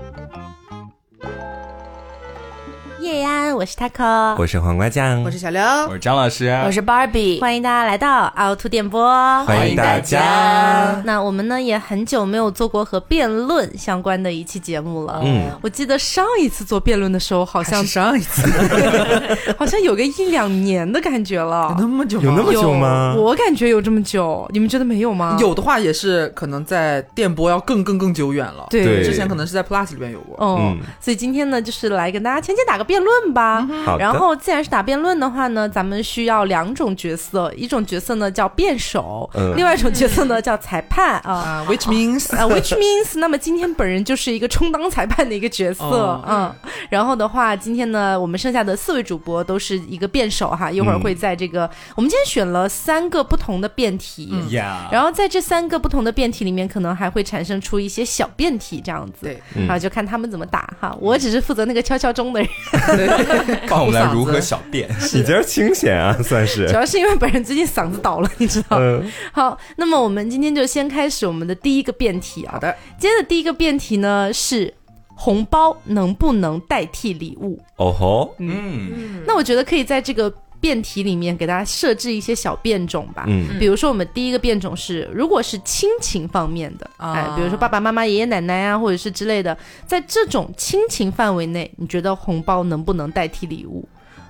Oh, 叶安，我是 taco，我是黄瓜酱，我是小刘，我是张老师，我是 Barbie，欢迎大家来到凹凸电波，欢迎大家。那我们呢也很久没有做过和辩论相关的一期节目了。嗯，我记得上一次做辩论的时候，好像上一次，好像有个一两年的感觉了。有那么久？有那么久吗？我感觉有这么久，你们觉得没有吗？有的话也是可能在电波要更更更久远了。对，之前可能是在 Plus 里边有过。嗯，所以今天呢，就是来跟大家浅浅打个辩论吧。好然后，既然是打辩论的话呢，咱们需要两种角色，一种角色呢叫辩手，另外一种角色呢叫裁判啊。Which means 啊，Which means，那么今天本人就是一个充当裁判的一个角色，嗯。然后的话，今天呢，我们剩下的四位主播都是一个辩手哈，一会儿会在这个，我们今天选了三个不同的辩题，然后在这三个不同的辩题里面，可能还会产生出一些小辩题这样子，对，啊，就看他们怎么打哈。我只是负责那个敲敲钟的人。看我们来如何小便，你今儿清闲啊，算是。主要是因为本人最近嗓子倒了，你知道。好，那么我们今天就先开始我们的第一个辩题啊。好的，今天的第一个辩题呢是红包能不能代替礼物？哦吼，嗯，那我觉得可以在这个。辩题里面给大家设置一些小变种吧，嗯，比如说我们第一个变种是，如果是亲情方面的，哎，比如说爸爸妈妈、爷爷奶奶啊，或者是之类的，在这种亲情范围内，你觉得红包能不能代替礼物？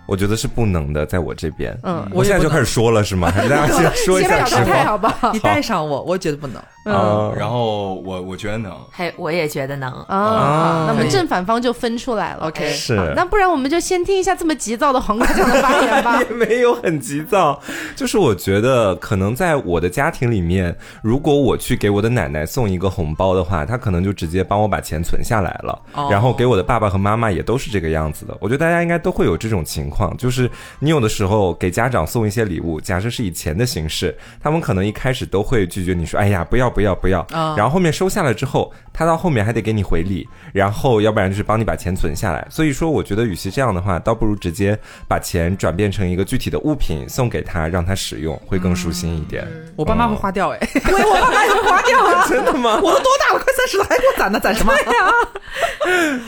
我觉得是不能的，在我这边，嗯，我现在就开始说了，是吗？还 是大家先说一下实话，好不好？你带上我，我觉得不能。嗯，然后我我觉得能，嘿，我也觉得能啊。那么正反方就分出来了。OK，是。那不然我们就先听一下这么急躁的黄瓜酱的发言吧。也没有很急躁，就是我觉得可能在我的家庭里面，如果我去给我的奶奶送一个红包的话，她可能就直接帮我把钱存下来了。然后给我的爸爸和妈妈也都是这个样子的。我觉得大家应该都会有这种情况，就是你有的时候给家长送一些礼物，假设是以钱的形式，他们可能一开始都会拒绝你说：“哎呀，不要。”不要不要，然后后面收下了之后，他到后面还得给你回礼，然后要不然就是帮你把钱存下来。所以说，我觉得与其这样的话，倒不如直接把钱转变成一个具体的物品送给他，让他使用，会更舒心一点。我爸妈会花掉哎，我爸妈也会花掉啊，真的吗？我都多大了，快三十了，还给我攒呢，攒什么？对呀。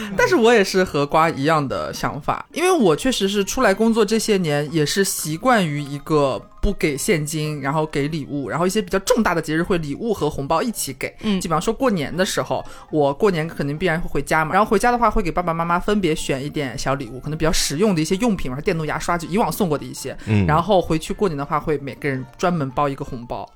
但是我也是和瓜一样的想法，因为我确实是出来工作这些年，也是习惯于一个。不给现金，然后给礼物，然后一些比较重大的节日会礼物和红包一起给。嗯，就比方说过年的时候，我过年肯定必然会回家嘛，然后回家的话会给爸爸妈妈分别选一点小礼物，可能比较实用的一些用品，或电动牙刷，就以往送过的一些。嗯，然后回去过年的话会每个人专门包一个红包，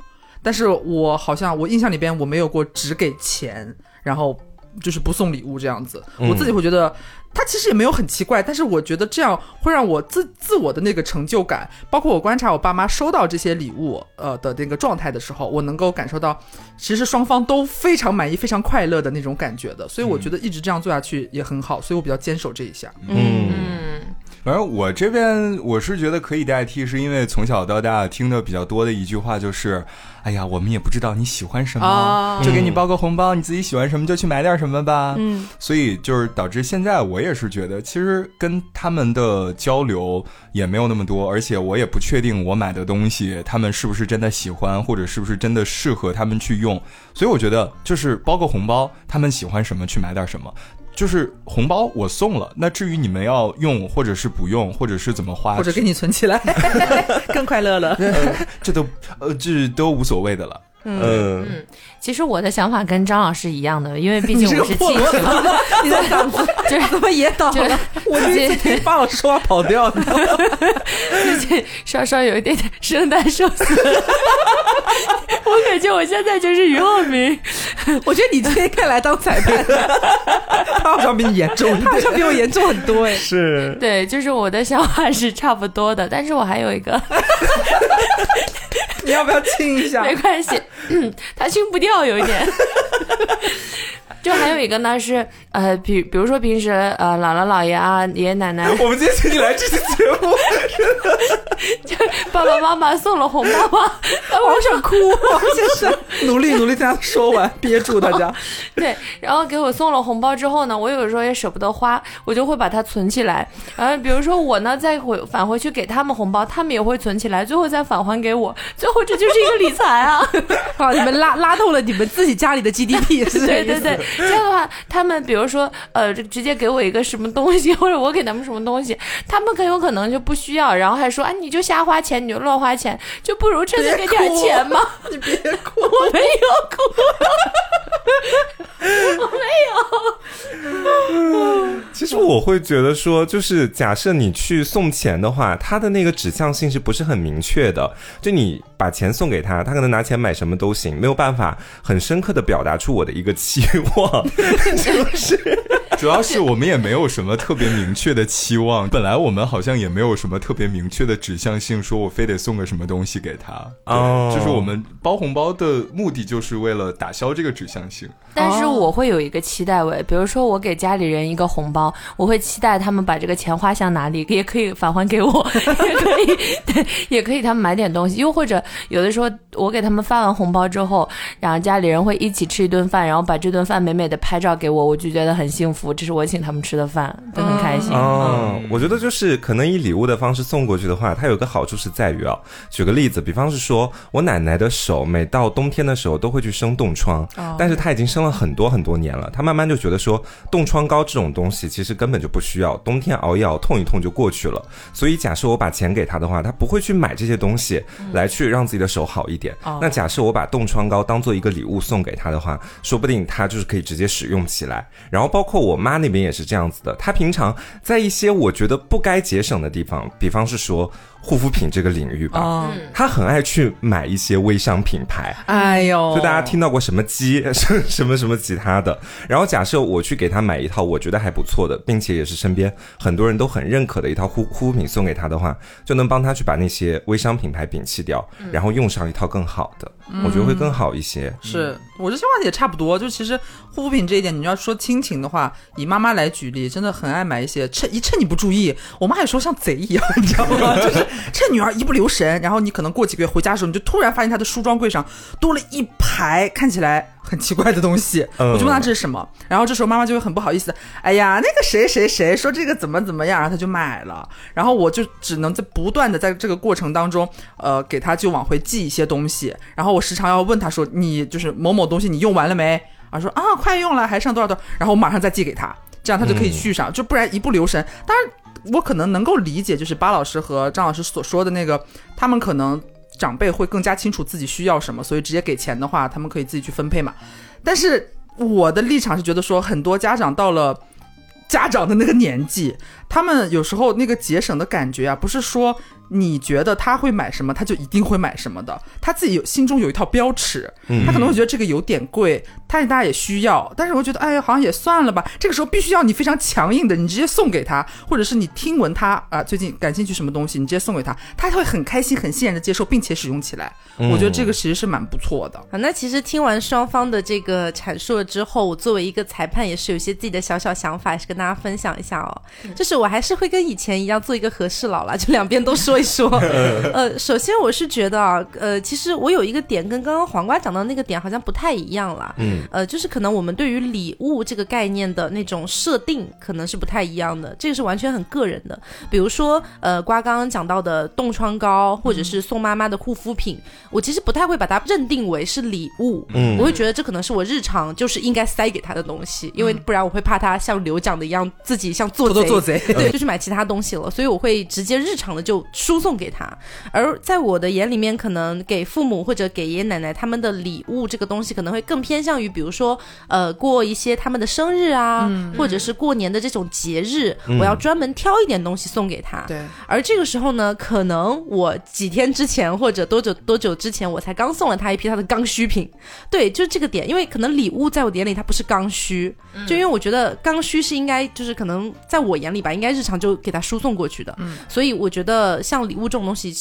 但是我好像我印象里边我没有过只给钱，然后就是不送礼物这样子，我自己会觉得。他其实也没有很奇怪，但是我觉得这样会让我自自我的那个成就感，包括我观察我爸妈收到这些礼物，呃的那个状态的时候，我能够感受到，其实双方都非常满意、非常快乐的那种感觉的。所以我觉得一直这样做下去也很好，所以我比较坚守这一下。嗯，反正我这边我是觉得可以代替，是因为从小到大听的比较多的一句话就是。哎呀，我们也不知道你喜欢什么，就给你包个红包，你自己喜欢什么就去买点什么吧。嗯，所以就是导致现在我也是觉得，其实跟他们的交流也没有那么多，而且我也不确定我买的东西他们是不是真的喜欢，或者是不是真的适合他们去用。所以我觉得就是包个红包，他们喜欢什么去买点什么。就是红包我送了，那至于你们要用或者是不用，或者是怎么花，或者给你存起来，更快乐了，这都呃这都无所谓的了。嗯嗯，其实我的想法跟张老师一样的，因为毕竟我是亲戚，你的嗓子就是怎么也倒了？我最近听方老师说话跑调，最近稍稍有一点点声带受损。我感觉我现在就是俞灏明，我觉得你今天可以来当裁判，他好像比你严重，他好像比我严重很多哎。是，对，就是我的想法是差不多的，但是我还有一个。你要不要亲一下？没关系，他亲不掉，有一点。就还有一个呢，是呃，比比如说平时呃，姥姥姥爷啊，爷爷奶奶，我们今天请你来这期节目，就爸爸妈妈送了红包吗？我想哭，就是，努力努力，大家说完，憋住大家。对，然后给我送了红包之后呢，我有时候也舍不得花，我就会把它存起来。然后比如说我呢，再回返回去给他们红包，他们也会存起来，最后再返还给我。最后这就是一个理财啊！好，你们拉拉动了你们自己家里的 GDP，是对对对。这样的话，他们比如说呃，直接给我一个什么东西，或者我给他们什么东西，他们很有可能就不需要，然后还说啊，你就瞎花钱，你就乱花钱，就不如真的给点钱嘛。你别哭，我没有哭，我没有。其实我会觉得说，就是假设你去送钱的话，他的那个指向性是不是很明确的？就你把钱送给他，他可能拿钱买什么都行，没有办法很深刻的表达出我的一个期望，就 是。主要是我们也没有什么特别明确的期望，本来我们好像也没有什么特别明确的指向性，说我非得送个什么东西给他。哦，就是我们包红包的目的就是为了打消这个指向性。但是我会有一个期待位，比如说我给家里人一个红包，我会期待他们把这个钱花向哪里，也可以返还给我，也可以，对，也可以他们买点东西，又或者有的时候我给他们发完红包之后，然后家里人会一起吃一顿饭，然后把这顿饭美美的拍照给我，我就觉得很幸福。这是我请他们吃的饭，都很开心。嗯，我觉得就是可能以礼物的方式送过去的话，它有个好处是在于啊，举个例子，比方是说我奶奶的手每到冬天的时候都会去生冻疮，但是她已经生了很多很多年了，他慢慢就觉得说冻疮膏这种东西其实根本就不需要，冬天熬一熬痛一痛就过去了。所以假设我把钱给他的话，他不会去买这些东西来去让自己的手好一点。那假设我把冻疮膏当做一个礼物送给他的话，说不定他就是可以直接使用起来。然后包括我。妈那边也是这样子的，她平常在一些我觉得不该节省的地方，比方是说。护肤品这个领域吧，他很爱去买一些微商品牌。哎呦，就大家听到过什么鸡 什么什么其他的。然后假设我去给他买一套我觉得还不错的，并且也是身边很多人都很认可的一套护护肤品送给他的话，就能帮他去把那些微商品牌摒弃掉，然后用上一套更好的，我觉得会更好一些。是我这情况也差不多。就其实护肤品这一点，你要说亲情的话，以妈妈来举例，真的很爱买一些，趁一趁你不注意，我妈有时候像贼一样，你知道吗？就是。趁女儿一不留神，然后你可能过几个月回家的时候，你就突然发现她的梳妆柜上多了一排看起来很奇怪的东西。我就问她这是什么，然后这时候妈妈就会很不好意思，哎呀，那个谁谁谁说这个怎么怎么样，然后她就买了，然后我就只能在不断的在这个过程当中，呃，给她就往回寄一些东西，然后我时常要问她说，你就是某某东西你用完了没？啊，说啊快用了，还剩多少多少，然后我马上再寄给她，这样她就可以续上，就不然一不留神，当然。我可能能够理解，就是巴老师和张老师所说的那个，他们可能长辈会更加清楚自己需要什么，所以直接给钱的话，他们可以自己去分配嘛。但是我的立场是觉得说，很多家长到了家长的那个年纪，他们有时候那个节省的感觉啊，不是说。你觉得他会买什么，他就一定会买什么的。他自己有心中有一套标尺，他可能会觉得这个有点贵，但是大家也需要。但是我觉得，哎呀，好像也算了吧。这个时候必须要你非常强硬的，你直接送给他，或者是你听闻他啊最近感兴趣什么东西，你直接送给他，他会很开心、很欣然的接受，并且使用起来。我觉得这个其实是蛮不错的。那其实听完双方的这个阐述了之后，我作为一个裁判，也是有些自己的小小想法，也是跟大家分享一下哦。就是我还是会跟以前一样做一个和事佬啦，就两边都说。说一说，呃，首先我是觉得啊，呃，其实我有一个点跟刚刚黄瓜讲到那个点好像不太一样了，嗯，呃，就是可能我们对于礼物这个概念的那种设定可能是不太一样的，这个是完全很个人的。比如说，呃，瓜刚刚讲到的冻疮膏或者是送妈妈的护肤品，我其实不太会把它认定为是礼物，嗯，我会觉得这可能是我日常就是应该塞给他的东西，因为不然我会怕他像刘讲的一样自己像做贼。做贼，对，就去买其他东西了，所以我会直接日常的就。输送给他，而在我的眼里面，可能给父母或者给爷爷奶奶他们的礼物这个东西，可能会更偏向于，比如说，呃，过一些他们的生日啊，或者是过年的这种节日，我要专门挑一点东西送给他。对。而这个时候呢，可能我几天之前或者多久多久之前，我才刚送了他一批他的刚需品。对，就这个点，因为可能礼物在我眼里它不是刚需，就因为我觉得刚需是应该就是可能在我眼里吧，应该日常就给他输送过去的。嗯。所以我觉得像。像礼物这种东西，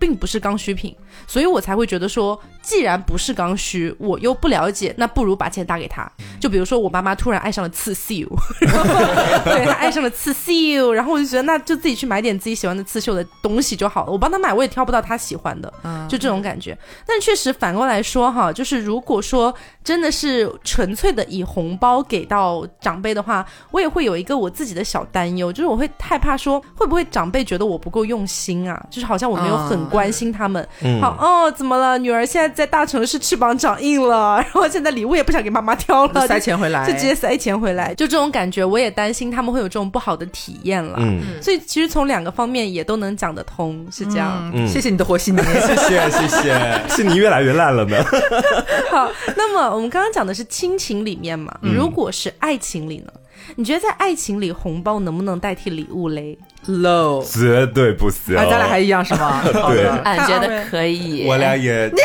并不是刚需品，所以我才会觉得说。既然不是刚需，我又不了解，那不如把钱打给他。就比如说，我妈妈突然爱上了刺绣，对她爱上了刺绣，然后我就觉得那就自己去买点自己喜欢的刺绣的东西就好了。我帮她买，我也挑不到她喜欢的，就这种感觉。但确实反过来说哈，就是如果说真的是纯粹的以红包给到长辈的话，我也会有一个我自己的小担忧，就是我会害怕说会不会长辈觉得我不够用心啊，就是好像我没有很关心他们。好哦，怎么了？女儿现在在大城市翅膀长硬了，然后现在礼物也不想给妈妈挑了，塞钱回来，就直接塞钱回来，就这种感觉，我也担心他们会有这种不好的体验了。嗯，所以其实从两个方面也都能讲得通，是这样。嗯，谢谢你的和稀泥，谢谢谢谢，是你越来越烂了呢。好，那么我们刚刚讲的是亲情里面嘛，如果是爱情里呢？你觉得在爱情里，红包能不能代替礼物嘞？Low，绝对不行。咱俩还一样是吗？对，俺觉得可以。我俩也。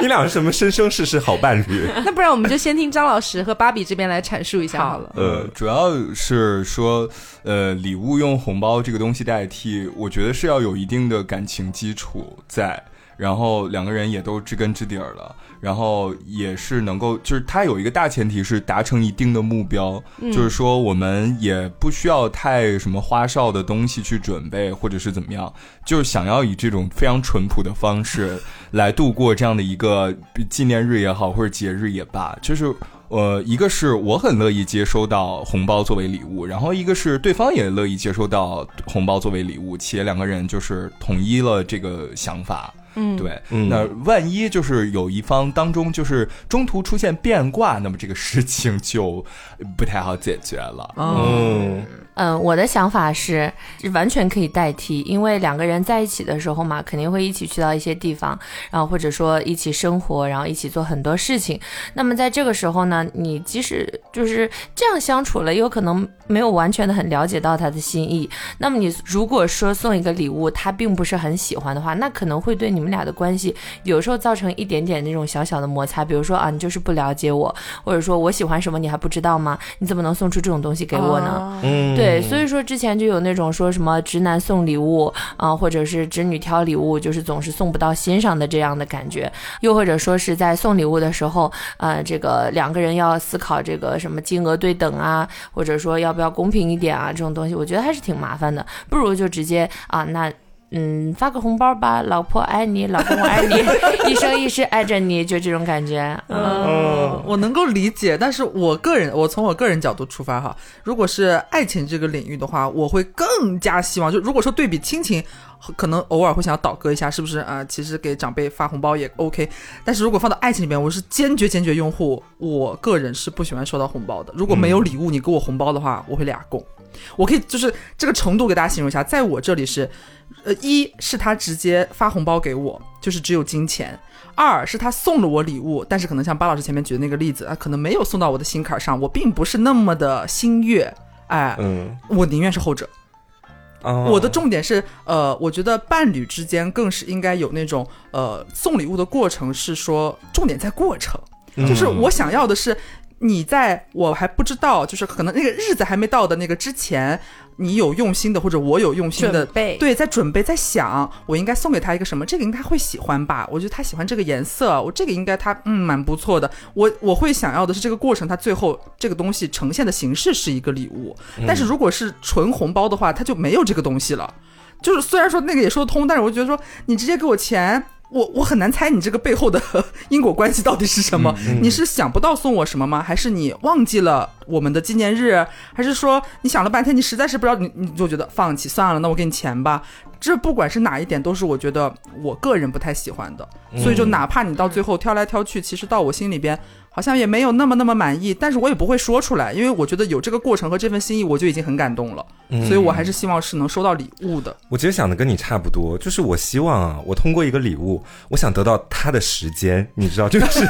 你俩是什么生生世世好伴侣？那不然我们就先听张老师和芭比这边来阐述一下好了。呃，主要是说，呃，礼物用红包这个东西代替，我觉得是要有一定的感情基础在，然后两个人也都知根知底儿了。然后也是能够，就是他有一个大前提是达成一定的目标，就是说我们也不需要太什么花哨的东西去准备，或者是怎么样，就是想要以这种非常淳朴的方式 来度过这样的一个纪念日也好，或者节日也罢，就是呃，一个是我很乐意接收到红包作为礼物，然后一个是对方也乐意接收到红包作为礼物，且两个人就是统一了这个想法。嗯，对，那万一就是有一方当中就是中途出现变卦，那么这个事情就不太好解决了。嗯。嗯，我的想法是完全可以代替，因为两个人在一起的时候嘛，肯定会一起去到一些地方，然后或者说一起生活，然后一起做很多事情。那么在这个时候呢，你即使就是这样相处了，有可能没有完全的很了解到他的心意。那么你如果说送一个礼物，他并不是很喜欢的话，那可能会对你们俩的关系有时候造成一点点那种小小的摩擦。比如说啊，你就是不了解我，或者说我喜欢什么你还不知道吗？你怎么能送出这种东西给我呢？嗯，对。对，所以说之前就有那种说什么直男送礼物啊，或者是直女挑礼物，就是总是送不到心上的这样的感觉，又或者说是在送礼物的时候，呃，这个两个人要思考这个什么金额对等啊，或者说要不要公平一点啊，这种东西，我觉得还是挺麻烦的，不如就直接啊那。嗯，发个红包吧，老婆爱你，老公我爱你，一生一世爱着你，就这种感觉。嗯，我能够理解，但是我个人，我从我个人角度出发哈，如果是爱情这个领域的话，我会更加希望，就如果说对比亲情，可能偶尔会想要倒戈一下，是不是啊？其实给长辈发红包也 OK，但是如果放到爱情里面，我是坚决坚决拥护，我个人是不喜欢收到红包的。如果没有礼物，你给我红包的话，我会俩供。我可以就是这个程度给大家形容一下，在我这里是。呃，一是他直接发红包给我，就是只有金钱；二是他送了我礼物，但是可能像巴老师前面举的那个例子啊，可能没有送到我的心坎上，我并不是那么的心悦。哎，嗯，我宁愿是后者。我的重点是，呃，我觉得伴侣之间更是应该有那种，呃，送礼物的过程是说重点在过程，就是我想要的是你在我还不知道，就是可能那个日子还没到的那个之前。你有用心的，或者我有用心的，对，在准备，在想，我应该送给他一个什么？这个应该会喜欢吧？我觉得他喜欢这个颜色，我这个应该他嗯蛮不错的。我我会想要的是这个过程，他最后这个东西呈现的形式是一个礼物。但是如果是纯红包的话，他就没有这个东西了。就是虽然说那个也说得通，但是我觉得说你直接给我钱。我我很难猜你这个背后的 因果关系到底是什么？你是想不到送我什么吗？还是你忘记了我们的纪念日？还是说你想了半天，你实在是不知道，你你就觉得放弃算了，那我给你钱吧。这不管是哪一点，都是我觉得我个人不太喜欢的。所以就哪怕你到最后挑来挑去，其实到我心里边。好像也没有那么那么满意，但是我也不会说出来，因为我觉得有这个过程和这份心意，我就已经很感动了。所以我还是希望是能收到礼物的。我其实想的跟你差不多，就是我希望啊，我通过一个礼物，我想得到他的时间，你知道，就是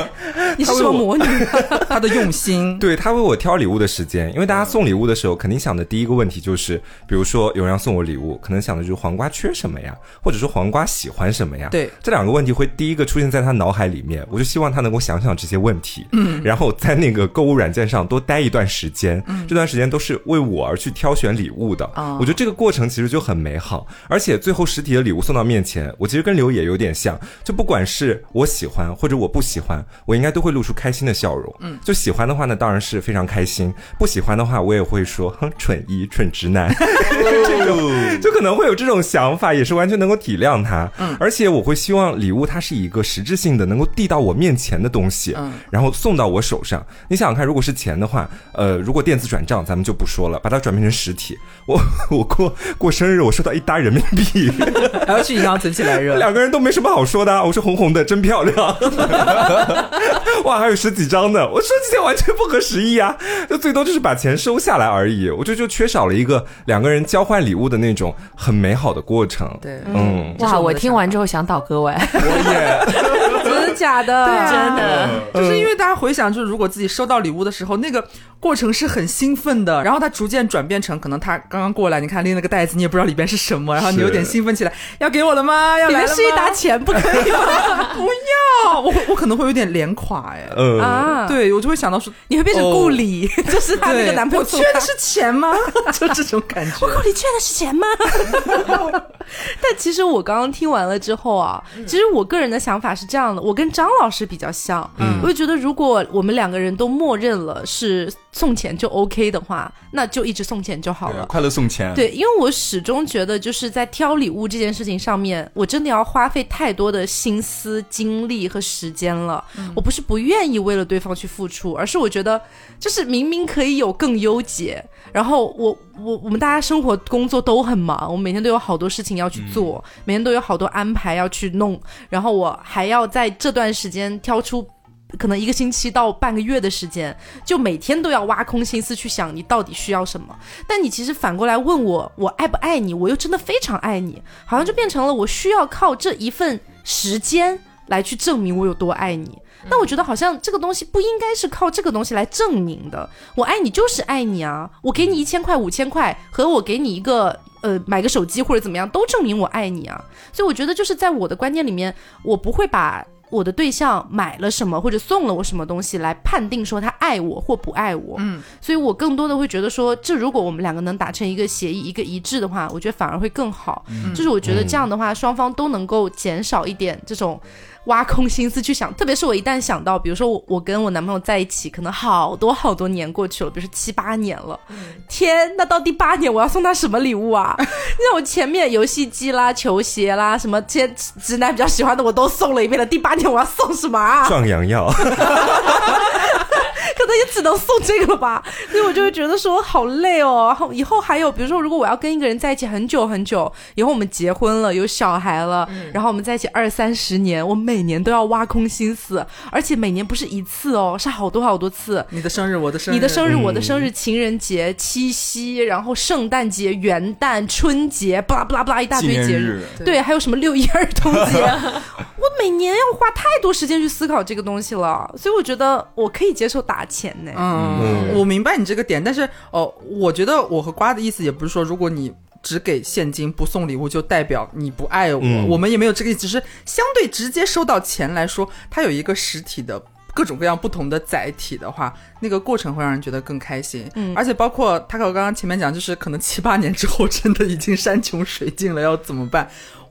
你是什么魔女？他的用心，对他为我挑礼物的时间，因为大家送礼物的时候，肯定想的第一个问题就是，比如说有人要送我礼物，可能想的就是黄瓜缺什么呀，或者说黄瓜喜欢什么呀？对，这两个问题会第一个出现在他脑海里面，我就希望他能够想想这些。问题，嗯，然后在那个购物软件上多待一段时间，嗯，这段时间都是为我而去挑选礼物的，我觉得这个过程其实就很美好，而且最后实体的礼物送到面前，我其实跟刘也有点像，就不管是我喜欢或者我不喜欢，我应该都会。露出开心的笑容。嗯，就喜欢的话呢，当然是非常开心；不喜欢的话，我也会说哼，蠢一蠢直男，这种就可能会有这种想法，也是完全能够体谅他。嗯，而且我会希望礼物它是一个实质性的，能够递到我面前的东西，嗯，然后送到我手上。你想想看，如果是钱的话，呃，如果电子转账咱们就不说了，把它转变成实体，我我过过生日，我收到一沓人民币，还要去银行存起来热，两个人都没什么好说的。我是红红的，真漂亮，哇，还有十几张呢，我说这些完全不合时宜啊，就最多就是把钱收下来而已。我觉得就缺少了一个两个人交换礼物的那种很美好的过程。对，嗯，哇，我听完之后想倒戈哎，我也，假的？真的，就是因为大家回想，就是如果自己收到礼物的时候，那个过程是很兴奋的，然后它逐渐转变成可能他刚刚过来，你看拎了个袋子，你也不知道里边是什么，然后你有点兴奋起来，要给我了吗？要来了吗？里面是一沓钱，不可以吗？不要，我我可能会有点脸垮哎，嗯，啊，对我就会想到说，你会变成顾里，就是她那个男朋友我缺的是钱吗？就这种感觉。我顾里缺的是钱吗？但其实我刚刚听完了之后啊，其实我个人的想法是这样的，我跟张老师比较像，嗯，我就觉得如果我们两个人都默认了是送钱就 OK 的话，那就一直送钱就好了。快乐送钱。对，因为我始终觉得，就是在挑礼物这件事情上面，我真的要花费太多的心思、精力和时间了。我不是不愿意为了对方去付出，而是我觉得，就是明明可以有更优解。然后我我我们大家生活工作都很忙，我每天都有好多事情要去做，每天都有好多安排要去弄，然后我还要在这段时间挑出。可能一个星期到半个月的时间，就每天都要挖空心思去想你到底需要什么。但你其实反过来问我，我爱不爱你？我又真的非常爱你，好像就变成了我需要靠这一份时间来去证明我有多爱你。但我觉得好像这个东西不应该是靠这个东西来证明的。我爱你就是爱你啊！我给你一千块、五千块，和我给你一个呃买个手机或者怎么样，都证明我爱你啊。所以我觉得就是在我的观念里面，我不会把我的对象买了什么或者送了我什么东西来判定说他爱我或不爱我。嗯，所以我更多的会觉得说，这如果我们两个能达成一个协议、一个一致的话，我觉得反而会更好。就是我觉得这样的话，双方都能够减少一点这种。挖空心思去想，特别是我一旦想到，比如说我我跟我男朋友在一起，可能好多好多年过去了，比如说七八年了，天，那到第八年我要送他什么礼物啊？你看我前面游戏机啦、球鞋啦，什么这些直男比较喜欢的我都送了一遍了，第八年我要送什么啊？壮阳药，可能也只能送这个了吧，所以我就会觉得说好累哦。然后以后还有，比如说如果我要跟一个人在一起很久很久，以后我们结婚了，有小孩了，然后我们在一起二三十年，我每年都要挖空心思，而且每年不是一次哦，是好多好多次。你的生日，我的生日，你的生日，我的生日，情人节、七夕，然后圣诞节、元旦、春节，巴拉巴拉巴拉一大堆节日，对，还有什么六一儿童节，我每年要花太多时间去思考这个东西了，所以我觉得我可以接受打钱呢。嗯，我明白你这个点，但是哦，我觉得我和瓜的意思也不是说，如果你只给现金不送礼物，就代表你不爱我。嗯我们也没有这个意思，只是相对直接收到钱来说，它有一个实体的。各种各样不同的载体的话，那个过程会让人觉得更开心。嗯，而且包括他和我刚刚前面讲，就是可能七八年之后真的已经山穷水尽了，要怎么办？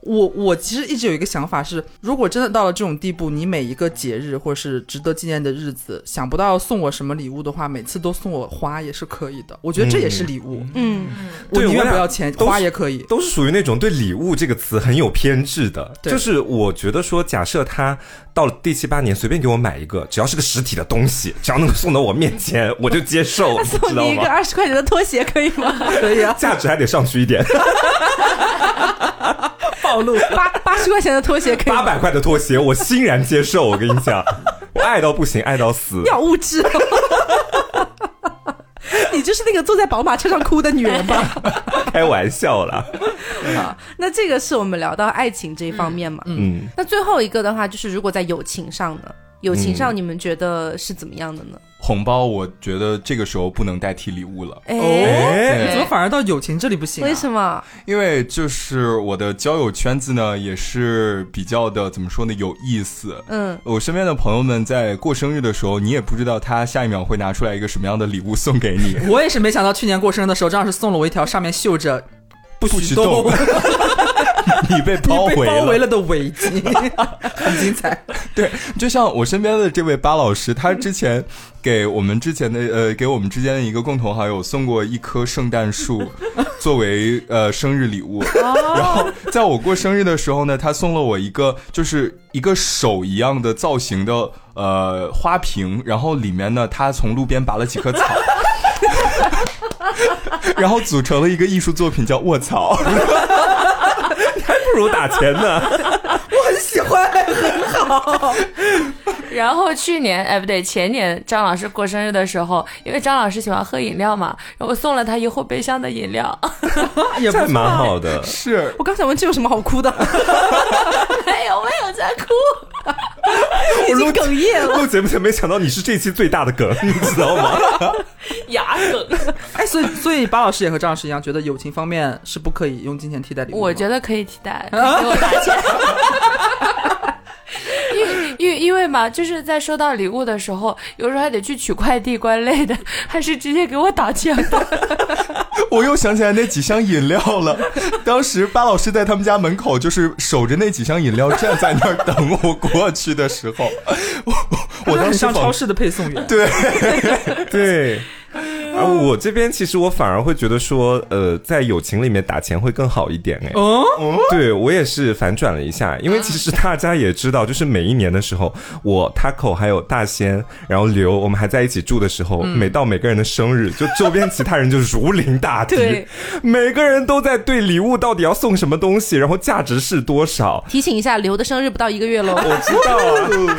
我我其实一直有一个想法是，如果真的到了这种地步，你每一个节日或是值得纪念的日子，想不到送我什么礼物的话，每次都送我花也是可以的。我觉得这也是礼物。嗯，我宁愿对我俩不要钱，花也可以。都是属于那种对礼物这个词很有偏执的。对就是我觉得说，假设他到了第七八年，随便给我买一个，只要是个实体的东西，只要能够送到我面前，我就接受，送知道吗？你一个二十块钱的拖鞋可以吗？可以啊，价值还得上去一点，暴露。八八十块钱的拖鞋可以？八百块的拖鞋我欣然接受。我跟你讲，我爱到不行，爱到死要。物质、哦。你就是那个坐在宝马车上哭的女人吧？开玩笑啦。好，那这个是我们聊到爱情这一方面嘛。嗯，那最后一个的话，就是如果在友情上呢？友情上你们觉得是怎么样的呢？红包，我觉得这个时候不能代替礼物了，哎、哎怎么反而到友情这里不行、啊？为什么？因为就是我的交友圈子呢，也是比较的怎么说呢，有意思。嗯，我身边的朋友们在过生日的时候，你也不知道他下一秒会拿出来一个什么样的礼物送给你。我也是没想到，去年过生日的时候，张老师送了我一条上面绣着不许许动，你被包围包围了的危机，很精彩。对，就像我身边的这位巴老师，他之前给我们之前的呃，给我们之间的一个共同好友送过一棵圣诞树，作为呃生日礼物。然后在我过生日的时候呢，他送了我一个就是一个手一样的造型的呃花瓶，然后里面呢，他从路边拔了几棵草。然后组成了一个艺术作品，叫卧槽，还不如打钱呢。喜欢，很好。然后去年，哎不对，前年张老师过生日的时候，因为张老师喜欢喝饮料嘛，然后我送了他一后备箱的饮料，也蛮好的。是我刚想问，这有什么好哭的？没有，没有在哭，我经哽咽了。录节目前没想到你是这期最大的梗，你知道吗？牙梗。哎，所以所以巴老师也和张老师一样，觉得友情方面是不可以用金钱替代礼物。我觉得可以替代，给我打钱。因为嘛，就是在收到礼物的时候，有时候还得去取快递关类的，还是直接给我打钱吧。我又想起来那几箱饮料了，当时巴老师在他们家门口就是守着那几箱饮料，站在那儿等我过去的时候，我我当时像超市的配送员，对对。而我这边其实我反而会觉得说，呃，在友情里面打钱会更好一点哎。哦，对我也是反转了一下，因为其实大家也知道，就是每一年的时候，我 Taco 还有大仙，然后刘，我们还在一起住的时候，每到每个人的生日，就周边其他人就如临大敌，每个人都在对礼物到底要送什么东西，然后价值是多少。提醒一下，刘的生日不到一个月喽。我知道啊，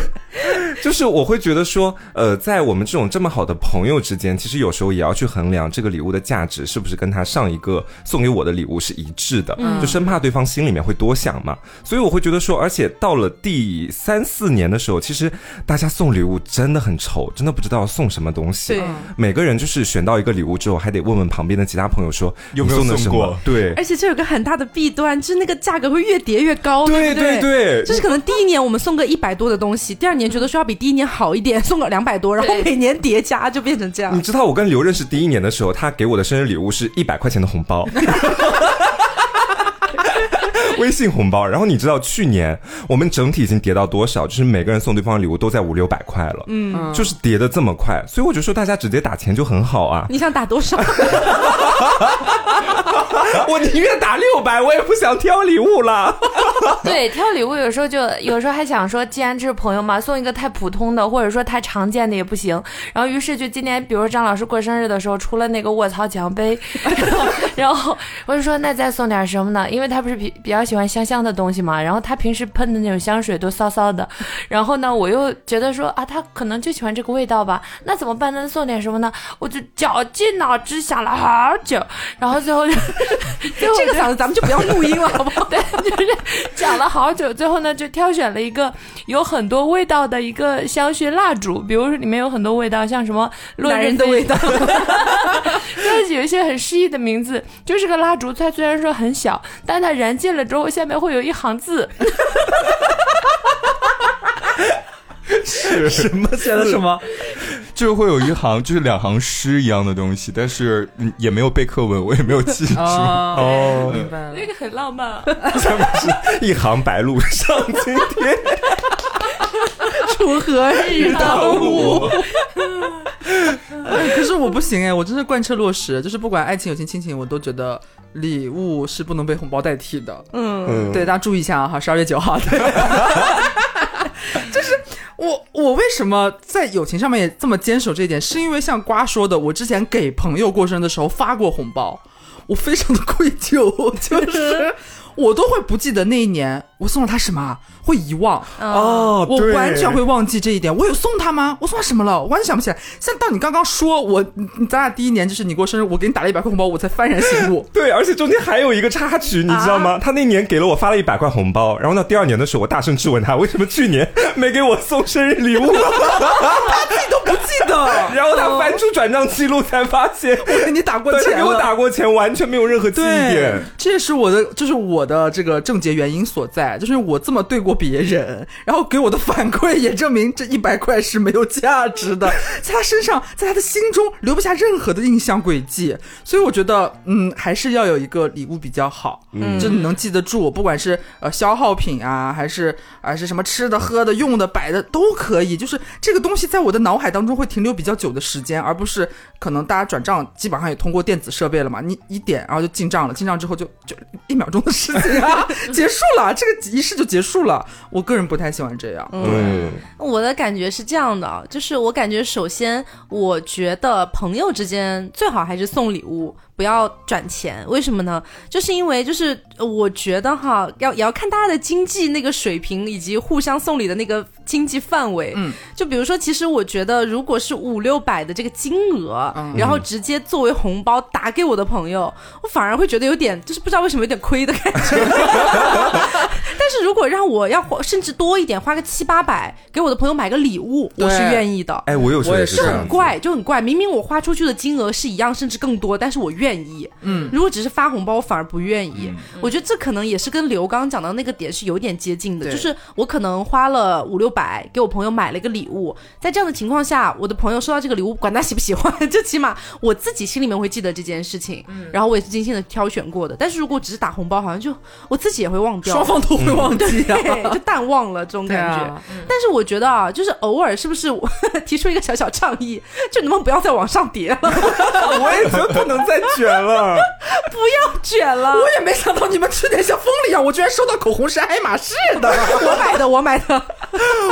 就是我会觉得说，呃，在我们这种这么好的朋友之间，其实有时候也要。要去衡量这个礼物的价值是不是跟他上一个送给我的礼物是一致的，就生怕对方心里面会多想嘛。所以我会觉得说，而且到了第三四年的时候，其实大家送礼物真的很愁，真的不知道送什么东西。对，每个人就是选到一个礼物之后，还得问问旁边的其他朋友说有没有送过。对，而且这有个很大的弊端，就是那个价格会越叠越高。对对对，就是可能第一年我们送个一百多的东西，第二年觉得说要比第一年好一点，送个两百多，然后每年叠加就变成这样。你知道我跟刘认是第一年的时候，他给我的生日礼物是一百块钱的红包，微信红包。然后你知道去年我们整体已经叠到多少？就是每个人送对方礼物都在五六百块了，嗯，就是叠的这么快，所以我就说大家直接打钱就很好啊。你想打多少？我宁愿打六百，我也不想挑礼物了。对，挑礼物有时候就有时候还想说，既然这是朋友嘛，送一个太普通的或者说太常见的也不行。然后于是就今年，比如说张老师过生日的时候除了那个卧槽奖杯，然后我就说那再送点什么呢？因为他不是比比较喜欢香香的东西嘛，然后他平时喷的那种香水都骚骚的。然后呢，我又觉得说啊，他可能就喜欢这个味道吧，那怎么办？呢送点什么呢？我就绞尽脑汁想了好久，然后最后就。这个嗓子咱们就不要录音了，好不好？对，就是讲了好久，最后呢就挑选了一个有很多味道的一个香薰蜡烛，比如说里面有很多味道，像什么男人的味道，就是有一些很诗意的名字。就是个蜡烛，它虽然说很小，但它燃尽了之后，下面会有一行字。是什么写的什么？就是会有一行，就是两行诗一样的东西，但是也没有背课文，我也没有记住。哦，明白了，那个很浪漫。下面是一行白鹭上青天，锄禾日当午。可是我不行哎，我真是贯彻落实，就是不管爱情、友情、亲情，我都觉得礼物是不能被红包代替的。嗯，对，大家注意一下啊，哈，十二月九号。对 就是我，我为什么在友情上面也这么坚守这一点？是因为像瓜说的，我之前给朋友过生日的时候发过红包，我非常的愧疚，就是 我都会不记得那一年我送了他什么。会遗忘哦，我完全会忘记这一点。我有送他吗？我送他什么了？我完全想不起来。像到你刚刚说，我咱俩第一年就是你过生日，我给你打了一百块红包，我才幡然醒悟。对，而且中间还有一个插曲，你知道吗？他那年给了我发了一百块红包，然后到第二年的时候，我大声质问他为什么去年没给我送生日礼物，他自己都不记得。然后他翻出转账记录，才发现我给你打过钱，给我打过钱，完全没有任何记忆点。这也是我的，就是我的这个症结原因所在。待，就是我这么对过别人，然后给我的反馈也证明这一百块是没有价值的，在他身上，在他的心中留不下任何的印象轨迹。所以我觉得，嗯，还是要有一个礼物比较好，嗯，就你能记得住，不管是呃消耗品啊，还是还是什么吃的、喝的、用的、摆的都可以，就是这个东西在我的脑海当中会停留比较久的时间，而不是可能大家转账基本上也通过电子设备了嘛，你一点然后就进账了，进账之后就就一秒钟的事情啊，结束了，这个仪式就结束了。我个人不太喜欢这样。嗯，我的感觉是这样的，就是我感觉首先，我觉得朋友之间最好还是送礼物。不要转钱，为什么呢？就是因为就是我觉得哈，要也要看大家的经济那个水平以及互相送礼的那个经济范围。嗯，就比如说，其实我觉得如果是五六百的这个金额，然后直接作为红包打给我的朋友，我反而会觉得有点就是不知道为什么有点亏的感觉。但是如果让我要花甚至多一点，花个七八百给我的朋友买个礼物，我是愿意的。哎，我有时候也是很怪，就很怪。明明我花出去的金额是一样，甚至更多，但是我愿。意，嗯，如果只是发红包，我反而不愿意。我觉得这可能也是跟刘刚讲到那个点是有点接近的，就是我可能花了五六百给我朋友买了一个礼物，在这样的情况下，我的朋友收到这个礼物，管他喜不喜欢，最起码我自己心里面会记得这件事情，嗯然后我也是精心的挑选过的。但是如果只是打红包，好像就我自己也会忘掉，双方都会忘记了，就淡忘了这种感觉。但是我觉得啊，就是偶尔是不是我 提出一个小小倡议，就能不能不要再往上叠了？我也觉得不能再。卷了，不要卷了！我也没想到你们吃点像疯了一样，我居然收到口红是爱马仕的，我买的，我买的，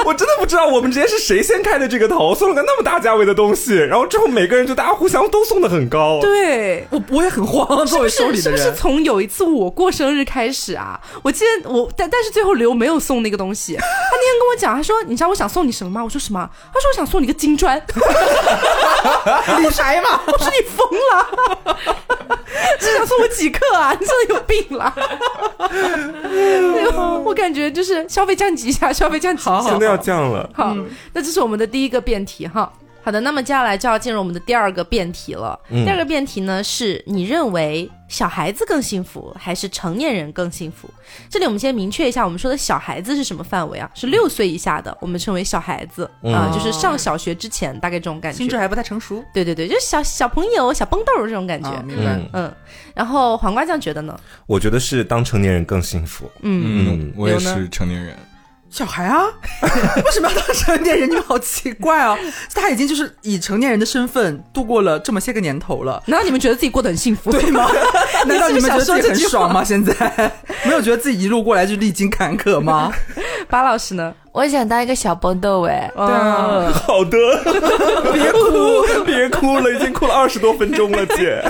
我真的不知道我们之间是谁先开的这个头，送了个那么大价位的东西，然后之后每个人就大家互相都送的很高，对我我也很慌，作为收礼的人，是不是从有一次我过生日开始啊？我记得我但但是最后刘没有送那个东西，他那天跟我讲，他说你知道我想送你什么吗？我说什么？他说我想送你个金砖，理财嘛？我说你疯了。这想送我几克啊？你真的有病了！我感觉就是消费降级一下，消费降级，真的要降了。好，那这是我们的第一个辩题哈。好的，那么接下来就要进入我们的第二个辩题了。第二个辩题呢，是你认为小孩子更幸福还是成年人更幸福？这里我们先明确一下，我们说的小孩子是什么范围啊？是六岁以下的，我们称为小孩子啊，就是上小学之前，大概这种感觉，心智还不太成熟。对对对，就是小小朋友、小蹦豆这种感觉。明白。嗯，然后黄瓜酱觉得呢？我觉得是当成年人更幸福。嗯嗯，我也是成年人。小孩啊，为什么要当成年人？你们好奇怪哦！他已经就是以成年人的身份度过了这么些个年头了，难道你们觉得自己过得很幸福，对吗？难道你们觉得自己很爽吗？现在没有觉得自己一路过来就历经坎坷吗？巴老师呢？我想当一个小蹦豆哎，对啊，好的，别哭，别哭了，已经哭了二十多分钟了，姐。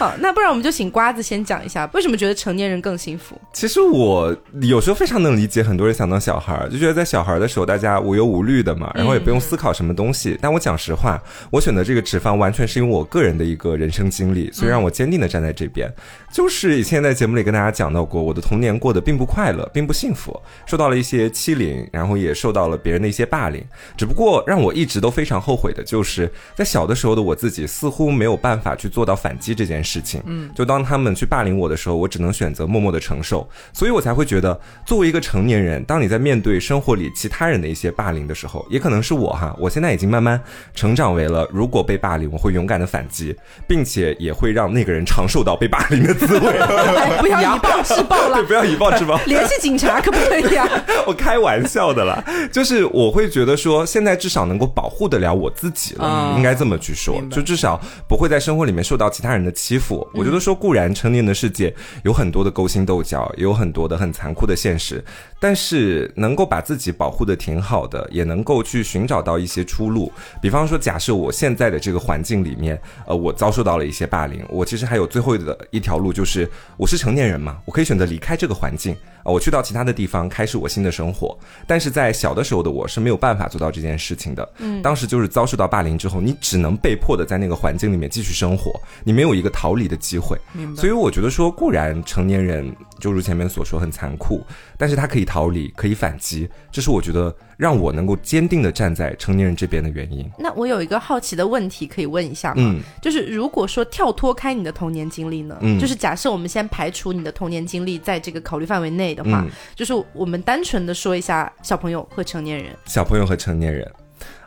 好，那不然我们就请瓜子先讲一下，为什么觉得成年人更幸福？其实我有时候非常能理解很多人想当小孩，就觉得在小孩的时候大家无忧无虑的嘛，然后也不用思考什么东西。但我讲实话，我选择这个职方完全是因为我个人的一个人生经历，所以让我坚定的站在这边。就是以前在节目里跟大家讲到过，我的童年过得并不快乐，并不幸福，受到了一些欺凌，然后也受到了别人的一些霸凌。只不过让我一直都非常后悔的，就是在小的时候的我自己似乎没有办法去做到反击这件事。事情，嗯，就当他们去霸凌我的时候，我只能选择默默的承受，所以我才会觉得，作为一个成年人，当你在面对生活里其他人的一些霸凌的时候，也可能是我哈，我现在已经慢慢成长为了，如果被霸凌，我会勇敢的反击，并且也会让那个人尝受到被霸凌的滋味。不要以暴制暴了，对，不要以暴制暴，联系警察可不可以啊？我开玩笑的啦，就是我会觉得说，现在至少能够保护得了我自己了，应该这么去说，就至少不会在生活里面受到其他人的欺。负，我觉得说固然成年的世界有很多的勾心斗角，也有很多的很残酷的现实，但是能够把自己保护的挺好的，也能够去寻找到一些出路。比方说，假设我现在的这个环境里面，呃，我遭受到了一些霸凌，我其实还有最后的一条路，就是我是成年人嘛，我可以选择离开这个环境。啊，我去到其他的地方，开始我新的生活。但是在小的时候的我是没有办法做到这件事情的。嗯，当时就是遭受到霸凌之后，你只能被迫的在那个环境里面继续生活，你没有一个逃离的机会。明白。所以我觉得说，固然成年人就如前面所说很残酷，但是他可以逃离，可以反击，这是我觉得让我能够坚定的站在成年人这边的原因。那我有一个好奇的问题可以问一下吗？嗯。就是如果说跳脱开你的童年经历呢，嗯。就是假设我们先排除你的童年经历在这个考虑范围内的话，嗯，就是我们单纯的说一下小朋友和成年人，小朋友和成年人，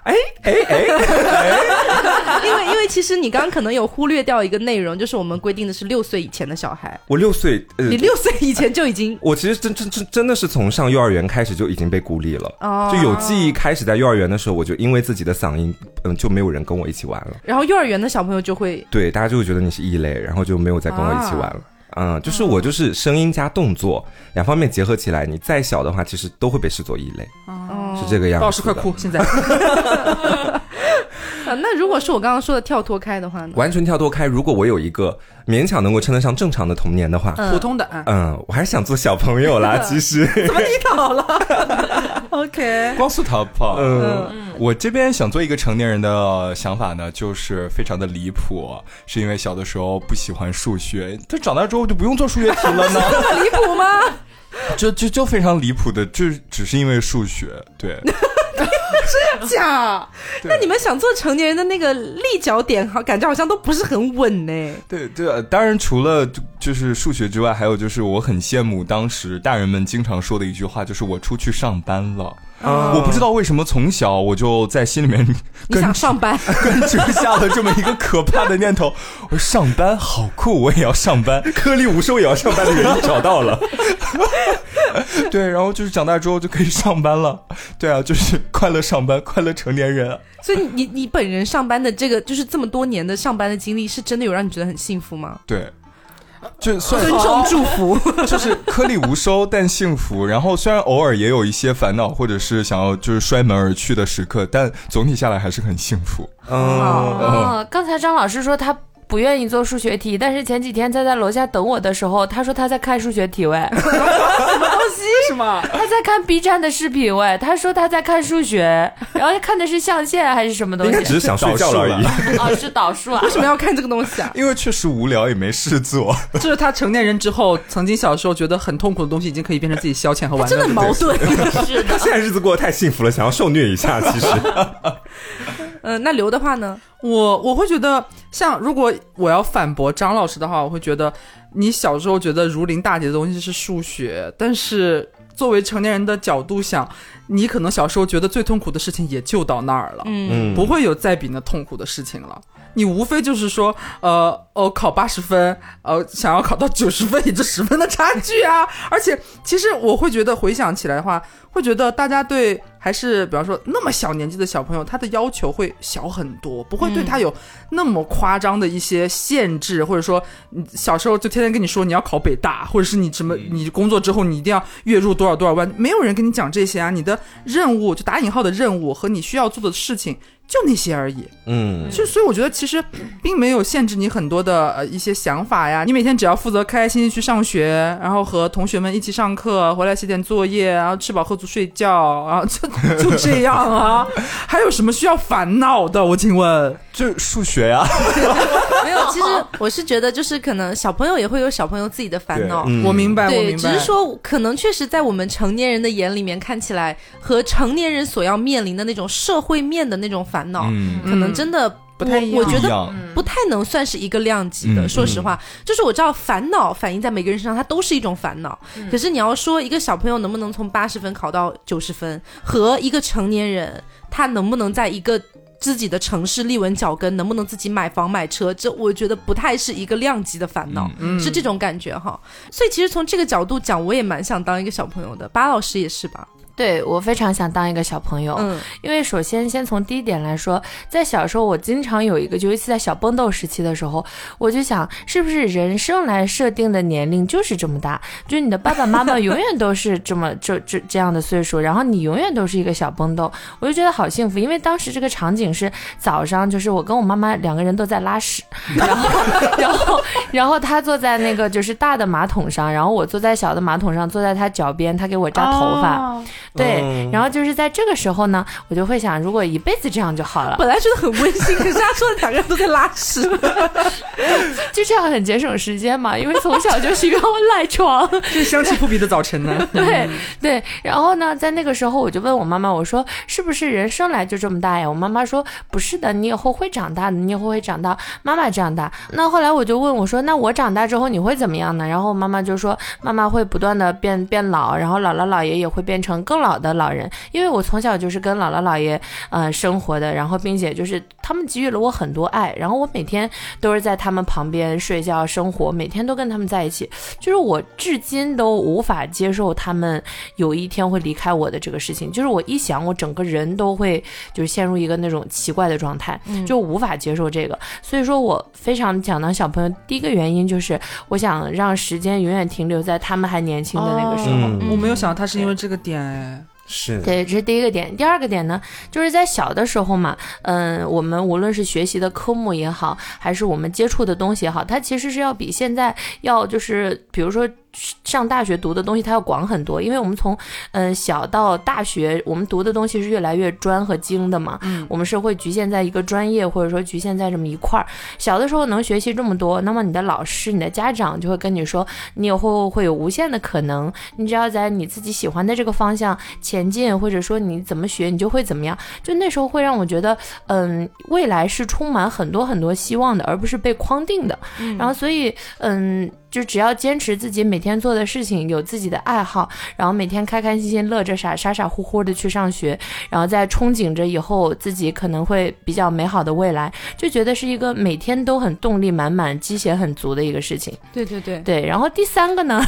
哎哎哎，为其实你刚刚可能有忽略掉一个内容，就是我们规定的是六岁以前的小孩，我六岁，呃你，六岁以前就已经 我其实真真真真的是从上幼儿园开始就已经被孤立了。哦就有记忆，开始在幼儿园的时候，我就因为自己的嗓音，嗯，就没有人跟我一起玩了。然后幼儿园的小朋友就会对，大家就会觉得你是异类，然后就没有再跟我一起玩了。嗯，就是我就是声音加动作两方面结合起来，你再小的话，其实都会被视作异类，哦是这个样子。老师快！哭，现在 啊，那如果是我刚刚说的跳脱开的话呢？完全跳脱开，如果我有一个勉强能够称得上正常的童年的话，嗯普通的啊嗯，我还是想做小朋友啦。其实，怎么你倒了？OK，光速逃跑。嗯，我这边想做一个成年人的想法呢，就是非常的离谱，是因为小的时候不喜欢数学，这长大之后就不用做数学题了呢，这离谱吗？就就就非常离谱的，就只是因为数学，对，假？那你们想做成年人的那个立脚点，好感觉好像都不是很稳呢。对对，呃当然除了就就是数学之外，还有就是我很羡慕当时大人们经常说的一句话，就是我出去上班了。啊我不知道为什么从小我就在心里面 你根想上班？根植下了这么一个可怕的念头，我说上班好酷，我也要上班。颗粒无收也要上班的原因找到了。对，然后就是长大之后就可以上班了。对啊，就是快乐上班，快乐成年人。所以你你本人上班的这个，就是这么多年的上班的经历，是真的有让你觉得很幸福吗？对，就算尊重祝福。就是颗粒无收，但幸福。然后虽然偶尔也有一些烦恼，或者是想要就是摔门而去的时刻，但总体下来还是很幸福。嗯，哦，刚才张老师说他不愿意做数学题，但是前几天他在楼下等我的时候，他说他在看数学题喂，是吗？他在看 B 站的视频喂，他说他在看数学，然后看的是象限还是什么东西？应该只是想睡觉了而已。哦，是导数啊为。什么要看这个东西啊？因为确实无聊，也没事做。这是他成年人之后，曾经小时候觉得很痛苦的东西，已经可以变成自己消遣和玩乐。真的很矛盾。是的，现在日子过得太幸福了，想要受虐一下。其实，嗯，那刘的话呢？我我会觉得，像如果我要反驳张老师的话，我会觉得你小时候觉得如临大敌的东西是数学，但是作为成年人的角度想，你可能小时候觉得最痛苦的事情也就到那儿了，嗯，嗯，不会有再比那痛苦的事情了。你无非就是说，呃，哦，考八十分，呃，想要考到九十分，也就十分的差距啊。而且，其实我会觉得回想起来的话，会觉得大家对还是比方说那么小年纪的小朋友，他的要求会小很多，不会对他有那么夸张的一些限制，或者说你小时候就天天跟你说你要考北大，或者是你什么你工作之后你一定要月入多少多少万，没有人跟你讲这些啊。你的任务就打引号的任务和你需要做的事情就那些而已。嗯，就所以我觉得其实并没有限制你很多的呃一些想法呀，你每天只要负责开开心心去上学，然后和同学们一起上课，回来写点作业，然后吃饱喝足睡觉，然后 就就这样啊，还有什么需要烦恼的？我请问，就数学呀、没有。其实我是觉得，就是可能小朋友也会有小朋友自己的烦恼。嗯我明白，我对，明白，只是说可能确实在我们成年人的眼里面看起来，和成年人所要面临的那种社会面的那种烦恼，嗯，可能真的不太我我觉得不太能算是一个量级的。嗯说实话，就是我知道烦恼反映在每个人身上，它都是一种烦恼。可是你要说一个小朋友能不能从八十分考到九十分，和一个成年人他能不能在一个自己的城市立稳脚跟，能不能自己买房买车，这我觉得不太是一个量级的烦恼，嗯是这种感觉哈。所以其实从这个角度讲，我也蛮想当一个小朋友的。巴老师也是吧？对我非常想当一个小朋友，嗯因为首先先从第一点来说，在小时候我经常有一个，就尤其在小蹦豆时期的时候，我就想，是不是人生来设定的年龄就是这么大？就是你的爸爸妈妈 永远都是这么这这这样的岁数，然后你永远都是一个小蹦豆，我就觉得好幸福。因为当时这个场景是早上，就是我跟我妈妈两个人都在拉屎，然后然后然后她坐在那个就是大的马桶上，然后我坐在小的马桶上，坐在她脚边，她给我扎头发。哦对，嗯然后就是在这个时候呢，我就会想，如果一辈子这样就好了。本来觉得很温馨，可是他说两个人都在拉屎。就这样很节省时间嘛，因为从小就需要赖床，是香气扑鼻的早晨呢。对对，然后呢，在那个时候我就问我妈妈，我说是不是人生来就这么大呀？我妈妈说不是的，你以后会长大的，你以后会长到妈妈这样大。那后来我就问我说，那我长大之后你会怎么样呢？然后妈妈就说，妈妈会不断的变变老，然后姥姥姥爷也会变成更老的老人，因为我从小就是跟姥姥姥爷呃生活的，然后并且就是他们给予了我很多爱，然后我每天都是在他们旁边睡觉生活，每天都跟他们在一起，就是我至今都无法接受他们有一天会离开我的这个事情，就是我一想，我整个人都会就是陷入一个那种奇怪的状态，就无法接受这个，所以说我非常想当小朋友，第一个原因就是我想让时间永远停留在他们还年轻的那个时候。嗯。我没有想到他是因为这个点哎，是，对，这是第一个点。第二个点呢，就是在小的时候嘛，嗯，我们无论是学习的科目也好，还是我们接触的东西也好，它其实是要比现在要就是，比如说。上大学读的东西它要广很多，因为我们从嗯小到大学，我们读的东西是越来越专和精的嘛。嗯，我们是会局限在一个专业，或者说局限在这么一块儿。小的时候能学习这么多，那么你的老师、你的家长就会跟你说，你以后会有无限的可能，你只要在你自己喜欢的这个方向前进，或者说你怎么学，你就会怎么样。就那时候会让我觉得，嗯，未来是充满很多很多希望的，而不是被框定的。然后所以，嗯。就只要坚持自己每天做的事情，有自己的爱好，然后每天开开心心、乐着傻、傻傻乎乎的去上学，然后再憧憬着以后自己可能会比较美好的未来，就觉得是一个每天都很动力满满、鸡血很足的一个事情。对对对，对，然后第三个呢？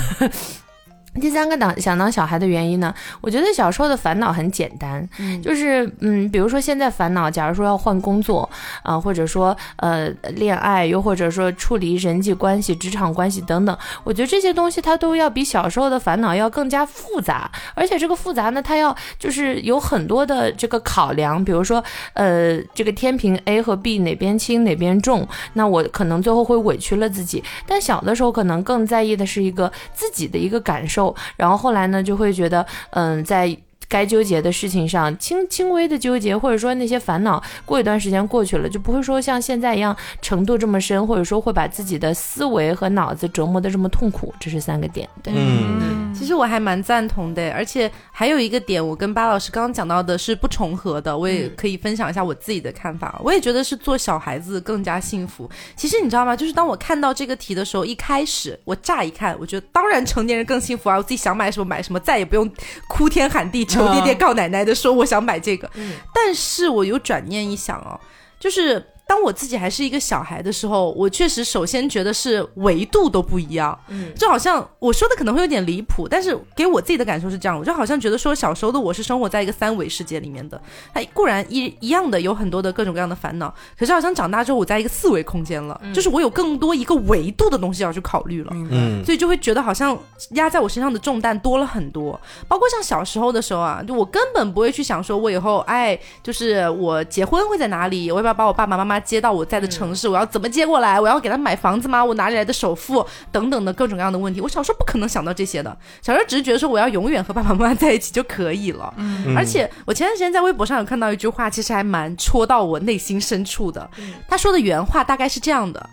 第三个当想当小孩的原因呢，我觉得小时候的烦恼很简单，嗯。就是嗯，比如说现在烦恼，假如说要换工作啊、或者说呃恋爱，又或者说处理人际关系、职场关系等等，我觉得这些东西它都要比小时候的烦恼要更加复杂，而且这个复杂呢，它要就是有很多的这个考量，比如说呃这个天平 A 和 B 哪边轻哪边重，那我可能最后会委屈了自己，但小的时候可能更在意的是一个自己的一个感受。然后后来呢，就会觉得，嗯，在该纠结的事情上轻轻微的纠结，或者说那些烦恼，过一段时间过去了，就不会说像现在一样程度这么深，或者说会把自己的思维和脑子折磨的这么痛苦。这是三个点，对，嗯，其实我还蛮赞同的，而且还有一个点，我跟巴老师刚刚讲到的是不重合的，我也可以分享一下我自己的看法。我也觉得是做小孩子更加幸福。其实你知道吗？就是当我看到这个题的时候，一开始我乍一看，我觉得当然成年人更幸福啊，我自己想买什么买什么，再也不用哭天喊地、求爹爹告奶奶的说我想买这个。但是我有转念一想哦，就是。当我自己还是一个小孩的时候，我确实首先觉得是维度都不一样，嗯，就好像我说的可能会有点离谱，但是给我自己的感受是这样，我就好像觉得说小时候的我是生活在一个三维世界里面的，它固然一一样的有很多的各种各样的烦恼，可是好像长大之后我在一个四维空间了，就是我有更多一个维度的东西要去考虑了，嗯。所以就会觉得好像压在我身上的重担多了很多。包括像小时候的时候啊，就我根本不会去想说，我以后哎，就是我结婚会在哪里，我要不要把我爸爸妈妈接到我在的城市，我要怎么接过来，我要给他买房子吗？我哪里来的首付等等的各种各样的问题。我小时候不可能想到这些的，小时候只是觉得说我要永远和爸爸妈妈在一起就可以了。嗯而且我前段时间在微博上有看到一句话，其实还蛮戳到我内心深处的。他说的原话大概是这样的。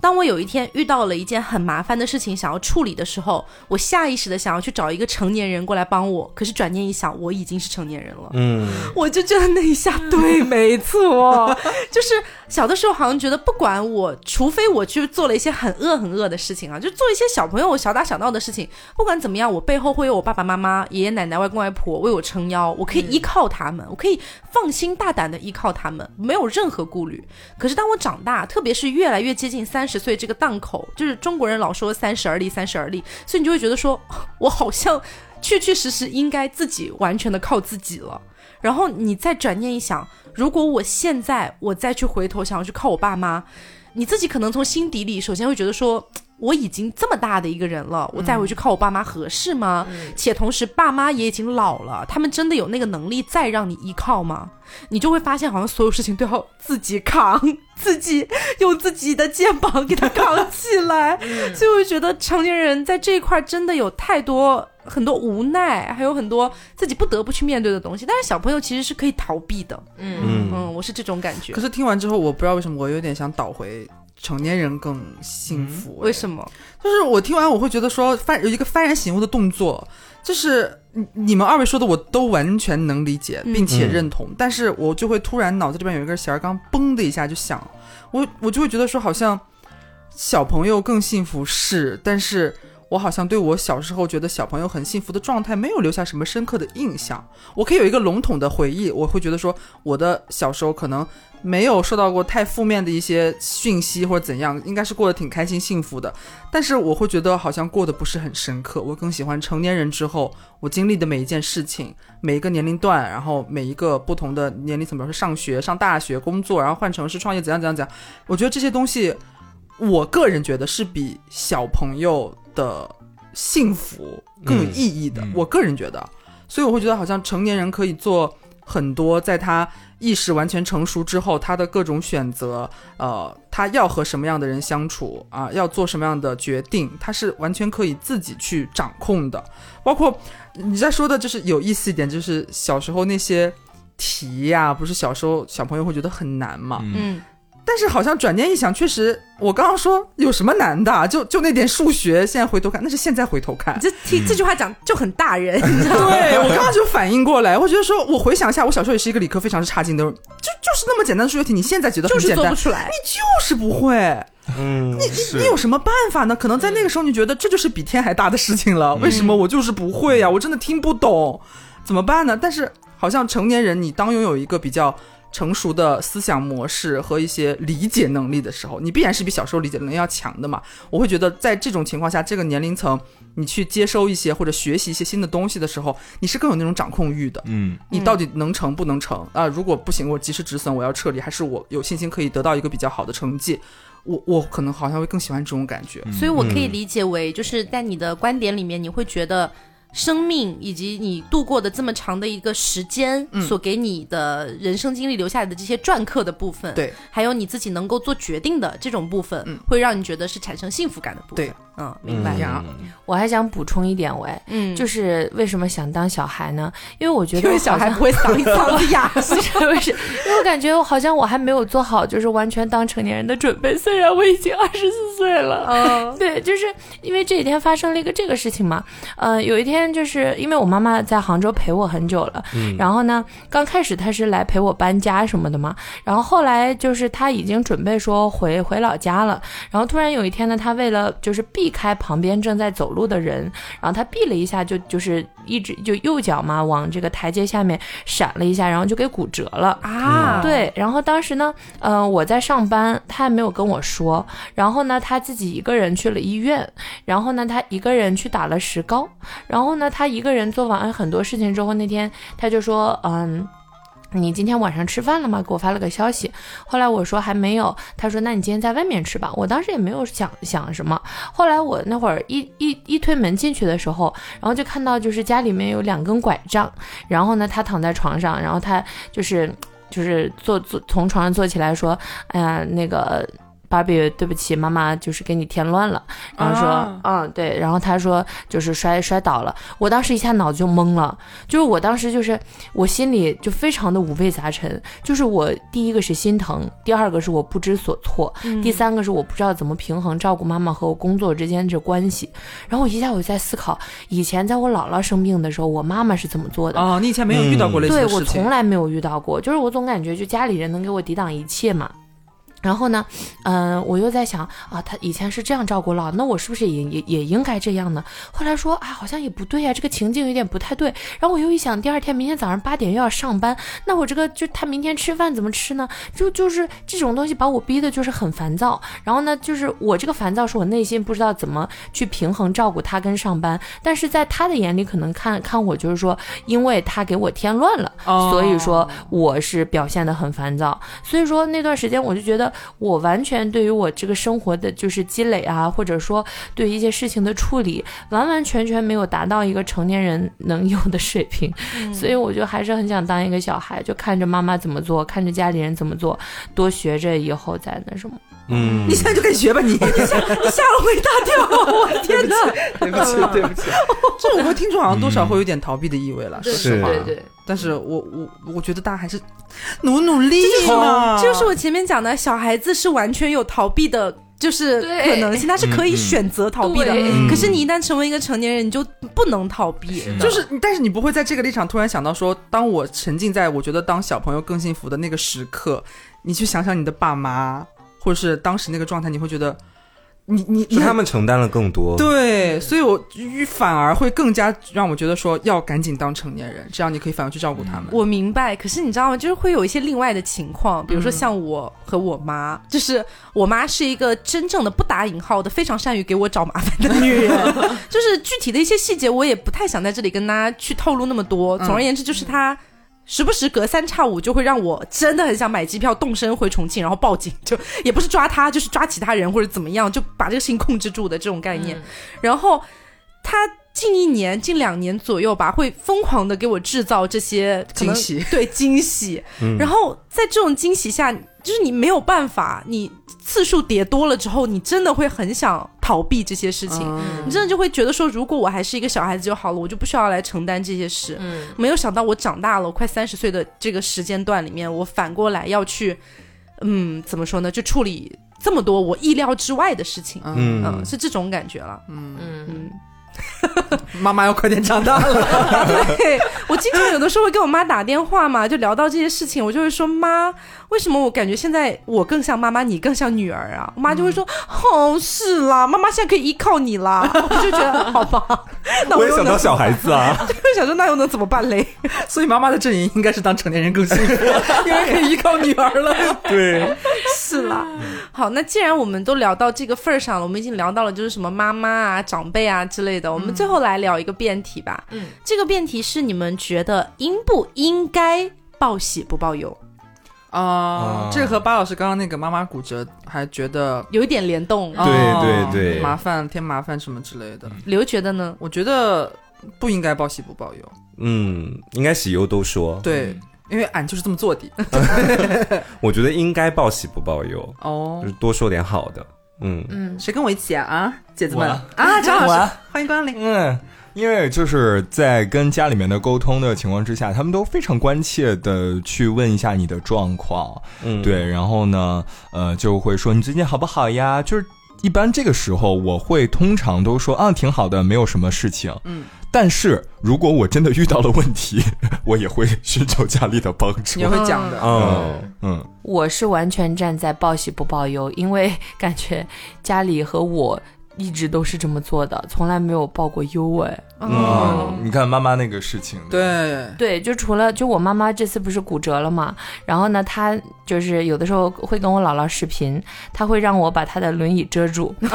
当我有一天遇到了一件很麻烦的事情想要处理的时候，我下意识的想要去找一个成年人过来帮我，可是转念一想，我已经是成年人了。嗯，我就觉得那一下对，没错，就是小的时候好像觉得，不管我，除非我去做了一些很恶很恶的事情啊，就做一些小朋友小打小闹的事情，不管怎么样，我背后会有我爸爸妈妈、爷爷奶奶、外公外婆为我撑腰，我可以依靠他们，我可以放心大胆的依靠他们，没有任何顾虑。可是当我长大，特别是越来越接近三十岁这个档口，就是中国人老说三十而立，三十而立，所以你就会觉得说，我好像确确实实应该自己完全的靠自己了。然后你再转念一想，如果我现在我再去回头想要去靠我爸妈，你自己可能从心底里首先会觉得说。我已经这么大的一个人了，我再回去靠我爸妈合适吗？且同时，爸妈也已经老了，他们真的有那个能力再让你依靠吗？你就会发现，好像所有事情都要自己扛，自己用自己的肩膀给他扛起来。所以我就觉得，成年人在这一块真的有太多很多无奈，还有很多自己不得不去面对的东西。但是小朋友其实是可以逃避的。嗯嗯嗯，我是这种感觉可。是听完之后，我不知道为什么我有点想倒回成年人更幸福。为什么？就是我听完我会觉得说，幡有一个幡然醒悟的动作，就是你你们二位说的我都完全能理解，并且认同，但是我就会突然脑子里边有一根弦儿，刚嘣的一下就响，我我就会觉得说，好像小朋友更幸福是，但是。我好像对我小时候觉得小朋友很幸福的状态没有留下什么深刻的印象。我可以有一个笼统的回忆，我会觉得说我的小时候可能没有受到过太负面的一些讯息或者怎样，应该是过得挺开心幸福的。但是我会觉得好像过得不是很深刻。我更喜欢成年人之后我经历的每一件事情，每一个年龄段，然后每一个不同的年龄层，比如说上学、上大学、工作，然后换城市创业，怎样怎样怎样。我觉得这些东西，我个人觉得是比小朋友。的幸福更有意义的，我个人觉得，所以我会觉得好像成年人可以做很多，在他意识完全成熟之后，他的各种选择，呃，他要和什么样的人相处啊，要做什么样的决定，他是完全可以自己去掌控的。包括你在说的，就是有意思一点，就是小时候那些题呀，不是小时候小朋友会觉得很难嘛，嗯。但是好像转念一想，确实，我刚刚说有什么难的？就就那点数学，现在回头看，那是现在回头看。这听这句话讲就很大人，对我刚刚就反应过来，我觉得说，我回想一下，我小时候也是一个理科非常之差劲的，就就是那么简单的数学题，你现在觉得很简单，做不出来，你就是不会。嗯，你你你有什么办法呢？可能在那个时候，你觉得这就是比天还大的事情了。为什么我就是不会呀？我真的听不懂，怎么办呢？但是好像成年人，你当拥有一个比较。成熟的思想模式和一些理解能力的时候，你必然是比小时候理解能力要强的嘛。我会觉得，在这种情况下，这个年龄层，你去接收一些或者学习一些新的东西的时候，你是更有那种掌控欲的。嗯，你到底能成不能成啊？如果不行，我及时止损，我要撤离，还是我有信心可以得到一个比较好的成绩？我我可能好像会更喜欢这种感觉。所以我可以理解为，就是在你的观点里面，你会觉得。生命以及你度过的这么长的一个时间，所给你的人生经历留下来的这些篆刻的部分，对，还有你自己能够做决定的这种部分，会让你觉得是产生幸福感的部分。对。嗯，明白呀。我还想补充一点，喂，嗯，就是为什么想当小孩呢？因为我觉得小孩不会嗓嗓子哑，是不是？因为我感觉好像我还没有做好，就是完全当成年人的准备。虽然我已经二十四岁了，嗯，对，就是因为这几天发生了一个这个事情嘛。呃，有一天就是因为我妈妈在杭州陪我很久了，嗯，然后呢，刚开始她是来陪我搬家什么的嘛，然后后来就是她已经准备说回回老家了，然后突然有一天呢，她为了就是避开旁边正在走路的人，然后她避了一下，就就是一直就右脚嘛，往这个台阶下面闪了一下，然后就给骨折了啊。对，然后当时呢，呃，我在上班，她也没有跟我说，然后呢，她自己一个人去了医院，然后呢，她一个人去打了石膏，然后后呢，他一个人做完很多事情之后，那天他就说，嗯。你今天晚上吃饭了吗？给我发了个消息，后来我说还没有，他说那你今天在外面吃吧。我当时也没有想想什么，后来我那会儿一一一推门进去的时候，然后就看到就是家里面有两根拐杖，然后呢他躺在床上，然后他就是就是坐坐从床上坐起来说，哎呀那个。芭比，对不起，妈妈就是给你添乱了。然后说，嗯，对。然后他说，就是摔摔倒了。我当时一下脑子就懵了，就是我当时就是我心里就非常的五味杂陈。就是我第一个是心疼，第二个是我不知所措，第三个是我不知道怎么平衡照顾妈妈和我工作之间这关系。然后我一下我就在思考，以前在我姥姥生病的时候，我妈妈是怎么做的？哦，你以前没有遇到过类似的事情？对我从来没有遇到过，就是我总感觉就家里人能给我抵挡一切嘛。然后呢，嗯，我又在想啊，他以前是这样照顾老，那我是不是也也也应该这样呢？后来说啊，好像也不对呀，这个情境有点不太对。然后我又一想，第二天明天早上八点又要上班，那我这个就他明天吃饭怎么吃呢？就就是这种东西把我逼的就是很烦躁。然后呢，就是我这个烦躁是我内心不知道怎么去平衡照顾他跟上班，但是在他的眼里可能看看我就是说，因为他给我添乱了，所以说我是表现的很烦躁。所以说那段时间我就觉得。我完全对于我这个生活的就是积累啊，或者说对一些事情的处理，完完全全没有达到一个成年人能有的水平，所以我就还是很想当一个小孩，就看着妈妈怎么做，看着家里人怎么做，多学着以后再那什么。嗯，你现在就可以学吧，你 你吓吓了我一大跳，我的天哪！对不起，对不起，这我们听众好像多少会有点逃避的意味了，说实话。对对。但是我我我觉得大家还是努努力嘛。就是我前面讲的，小孩子是完全有逃避的。就是可能性，他是可以选择逃避的。可是你一旦成为一个成年人，你就不能逃避。就是，但是你不会在这个立场突然想到说，当我沉浸在我觉得当小朋友更幸福的那个时刻，你去想想你的爸妈，或者是当时那个状态，你会觉得。你你是他们承担了更多，对，所以我反而会更加让我觉得说要赶紧当成年人，这样你可以反而去照顾他们。我明白，可是你知道吗？就是会有一些另外的情况，比如说像我和我妈，就是我妈是一个真正的不打引号的非常善于给我找麻烦的女人，就是具体的一些细节我也不太想在这里跟大家去透露那么多。总而言之，就是她。时不时隔三差五就会让我真的很想买机票动身回重庆，然后报警，就也不是抓他，就是抓其他人或者怎么样，就把这个事情控制住的这种概念。然后他近一年、近两年左右吧，会疯狂的给我制造这些惊喜，对惊喜。然后在这种惊喜下。就是你没有办法，你次数叠多了之后，你真的会很想逃避这些事情。你真的就会觉得说，如果我还是一个小孩子就好了，我就不需要来承担这些事。没有想到我长大了，快三十岁的这个时间段里面，我反过来要去，嗯，怎么说呢？就处理这么多我意料之外的事情。嗯，是这种感觉了。嗯嗯。妈妈要快点长大了。对我经常有的时候会跟我妈打电话嘛，就聊到这些事情，我就会说妈，为什么我感觉现在我更像妈妈，你更像女儿啊？我妈就会说，哦，是啦，妈妈现在可以依靠你啦。我就觉得好吧，那我也想当小孩子啊，就想说那又能怎么办嘞？所以妈妈的阵营应该是当成年人更幸福，因为可以依靠女儿了。对，是啦。好，那既然我们都聊到这个份儿上了，我们已经聊到了就是什么妈妈啊、长辈啊之类的。我们最后来聊一个辩题吧。嗯，这个辩题是你们觉得应不应该报喜不报忧？啊，这和巴老师刚刚那个妈妈骨折还觉得有一点联动。对对对，麻烦添麻烦什么之类的。刘觉得呢？我觉得不应该报喜不报忧。嗯，应该喜忧都说。对，因为俺就是这么做的。我觉得应该报喜不报忧。哦，就是多说点好的。嗯嗯，谁跟我一起啊？啊，姐姐们啊，张老师，欢迎光临。嗯，因为就是在跟家里面的沟通的情况之下，他们都非常关切的去问一下你的状况。嗯，对，然后呢，呃，就会说你最近好不好呀？就是一般这个时候，我会通常都说啊，挺好的，没有什么事情。嗯。但是如果我真的遇到了问题，我也会寻求家里的帮助。也会讲的，嗯嗯。我是完全站在报喜不报忧，因为感觉家里和我一直都是这么做的，从来没有报过优哎。嗯，你看妈妈那个事情，对对，就除了就我妈妈这次不是骨折了嘛，然后呢，她就是有的时候会跟我姥姥视频，她会让我把她的轮椅遮住，然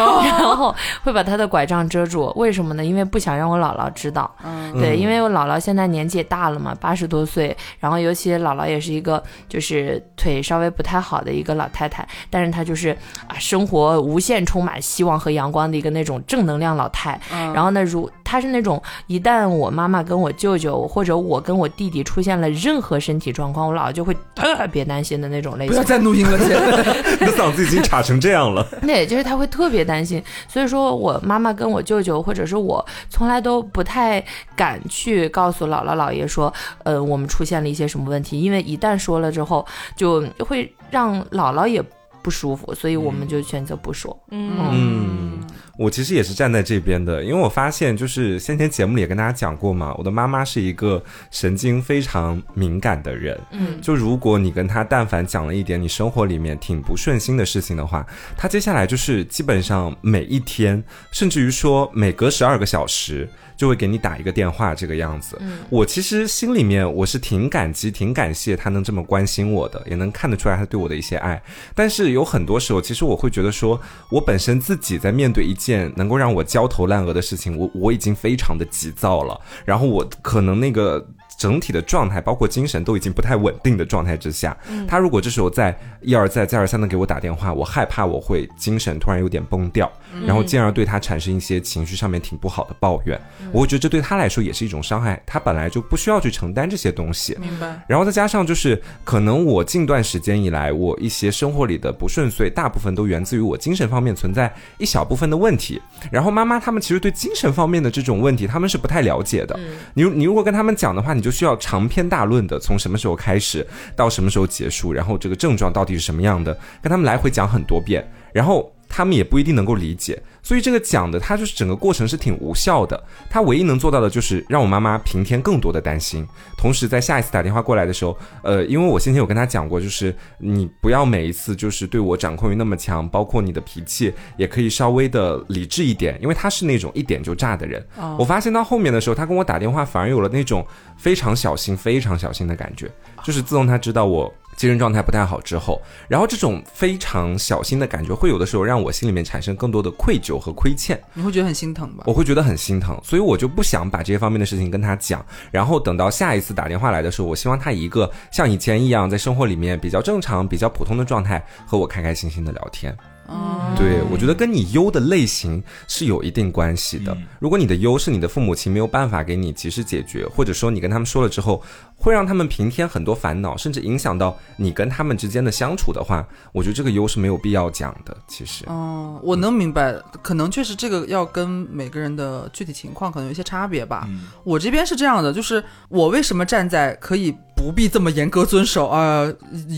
后会把她的拐杖遮住，为什么呢？因为不想让我姥姥知道。嗯，对，因为我姥姥现在年纪也大了嘛，八十多岁，然后尤其姥姥也是一个就是腿稍微不太好的一个老太太，但是她就是啊，生活无限充满希望和阳光的一个那种正能量老太。嗯，然后呢，如她是那种。一旦我妈妈跟我舅舅或者我跟我弟弟出现了任何身体状况，我姥姥就会特别担心的那种类型。不要再录音了，姐，你的嗓子已经岔成这样了。对，就是她会特别担心，所以说我妈妈跟我舅舅或者是我从来都不太敢去告诉姥姥姥爷说，呃，我们出现了一些什么问题，因为一旦说了之后，就会让姥姥也不舒服，所以我们就选择不说。嗯。我其实也是站在这边的，因为我发现就是先前节目里也跟大家讲过嘛，我的妈妈是一个神经非常敏感的人，嗯，就如果你跟她但凡讲了一点你生活里面挺不顺心的事情的话，她接下来就是基本上每一天，甚至于说每隔十二个小时。就会给你打一个电话，这个样子。我其实心里面我是挺感激、挺感谢他能这么关心我的，也能看得出来他对我的一些爱。但是有很多时候，其实我会觉得说，我本身自己在面对一件能够让我焦头烂额的事情，我我已经非常的急躁了。然后我可能那个。整体的状态，包括精神都已经不太稳定的状态之下，他如果这时候再一而再、再而三的给我打电话，我害怕我会精神突然有点崩掉，然后进而对他产生一些情绪上面挺不好的抱怨，我会觉得这对他来说也是一种伤害，他本来就不需要去承担这些东西。明白。然后再加上就是可能我近段时间以来，我一些生活里的不顺遂，大部分都源自于我精神方面存在一小部分的问题。然后妈妈他们其实对精神方面的这种问题，他们是不太了解的。你你如果跟他们讲的话，你。就需要长篇大论的从什么时候开始到什么时候结束，然后这个症状到底是什么样的，跟他们来回讲很多遍，然后。他们也不一定能够理解，所以这个讲的他就是整个过程是挺无效的。他唯一能做到的就是让我妈妈平添更多的担心，同时在下一次打电话过来的时候，呃，因为我先前有跟他讲过，就是你不要每一次就是对我掌控欲那么强，包括你的脾气也可以稍微的理智一点，因为他是那种一点就炸的人。我发现到后面的时候，他跟我打电话反而有了那种非常小心、非常小心的感觉，就是自从他知道我。精神状态不太好之后，然后这种非常小心的感觉，会有的时候让我心里面产生更多的愧疚和亏欠。你会觉得很心疼吧？我会觉得很心疼，所以我就不想把这些方面的事情跟他讲。然后等到下一次打电话来的时候，我希望他以一个像以前一样，在生活里面比较正常、比较普通的状态和我开开心心的聊天。哦，对，我觉得跟你优的类型是有一定关系的。如果你的优是你的父母亲没有办法给你及时解决，或者说你跟他们说了之后，会让他们平添很多烦恼，甚至影响到你跟他们之间的相处的话，我觉得这个优是没有必要讲的。其实，哦，我能明白，可能确实这个要跟每个人的具体情况可能有一些差别吧。我这边是这样的，就是我为什么站在可以。不必这么严格遵守啊！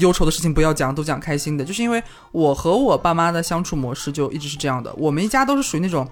忧愁的事情不要讲，都讲开心的。就是因为我和我爸妈的相处模式就一直是这样的。我们一家都是属于那种，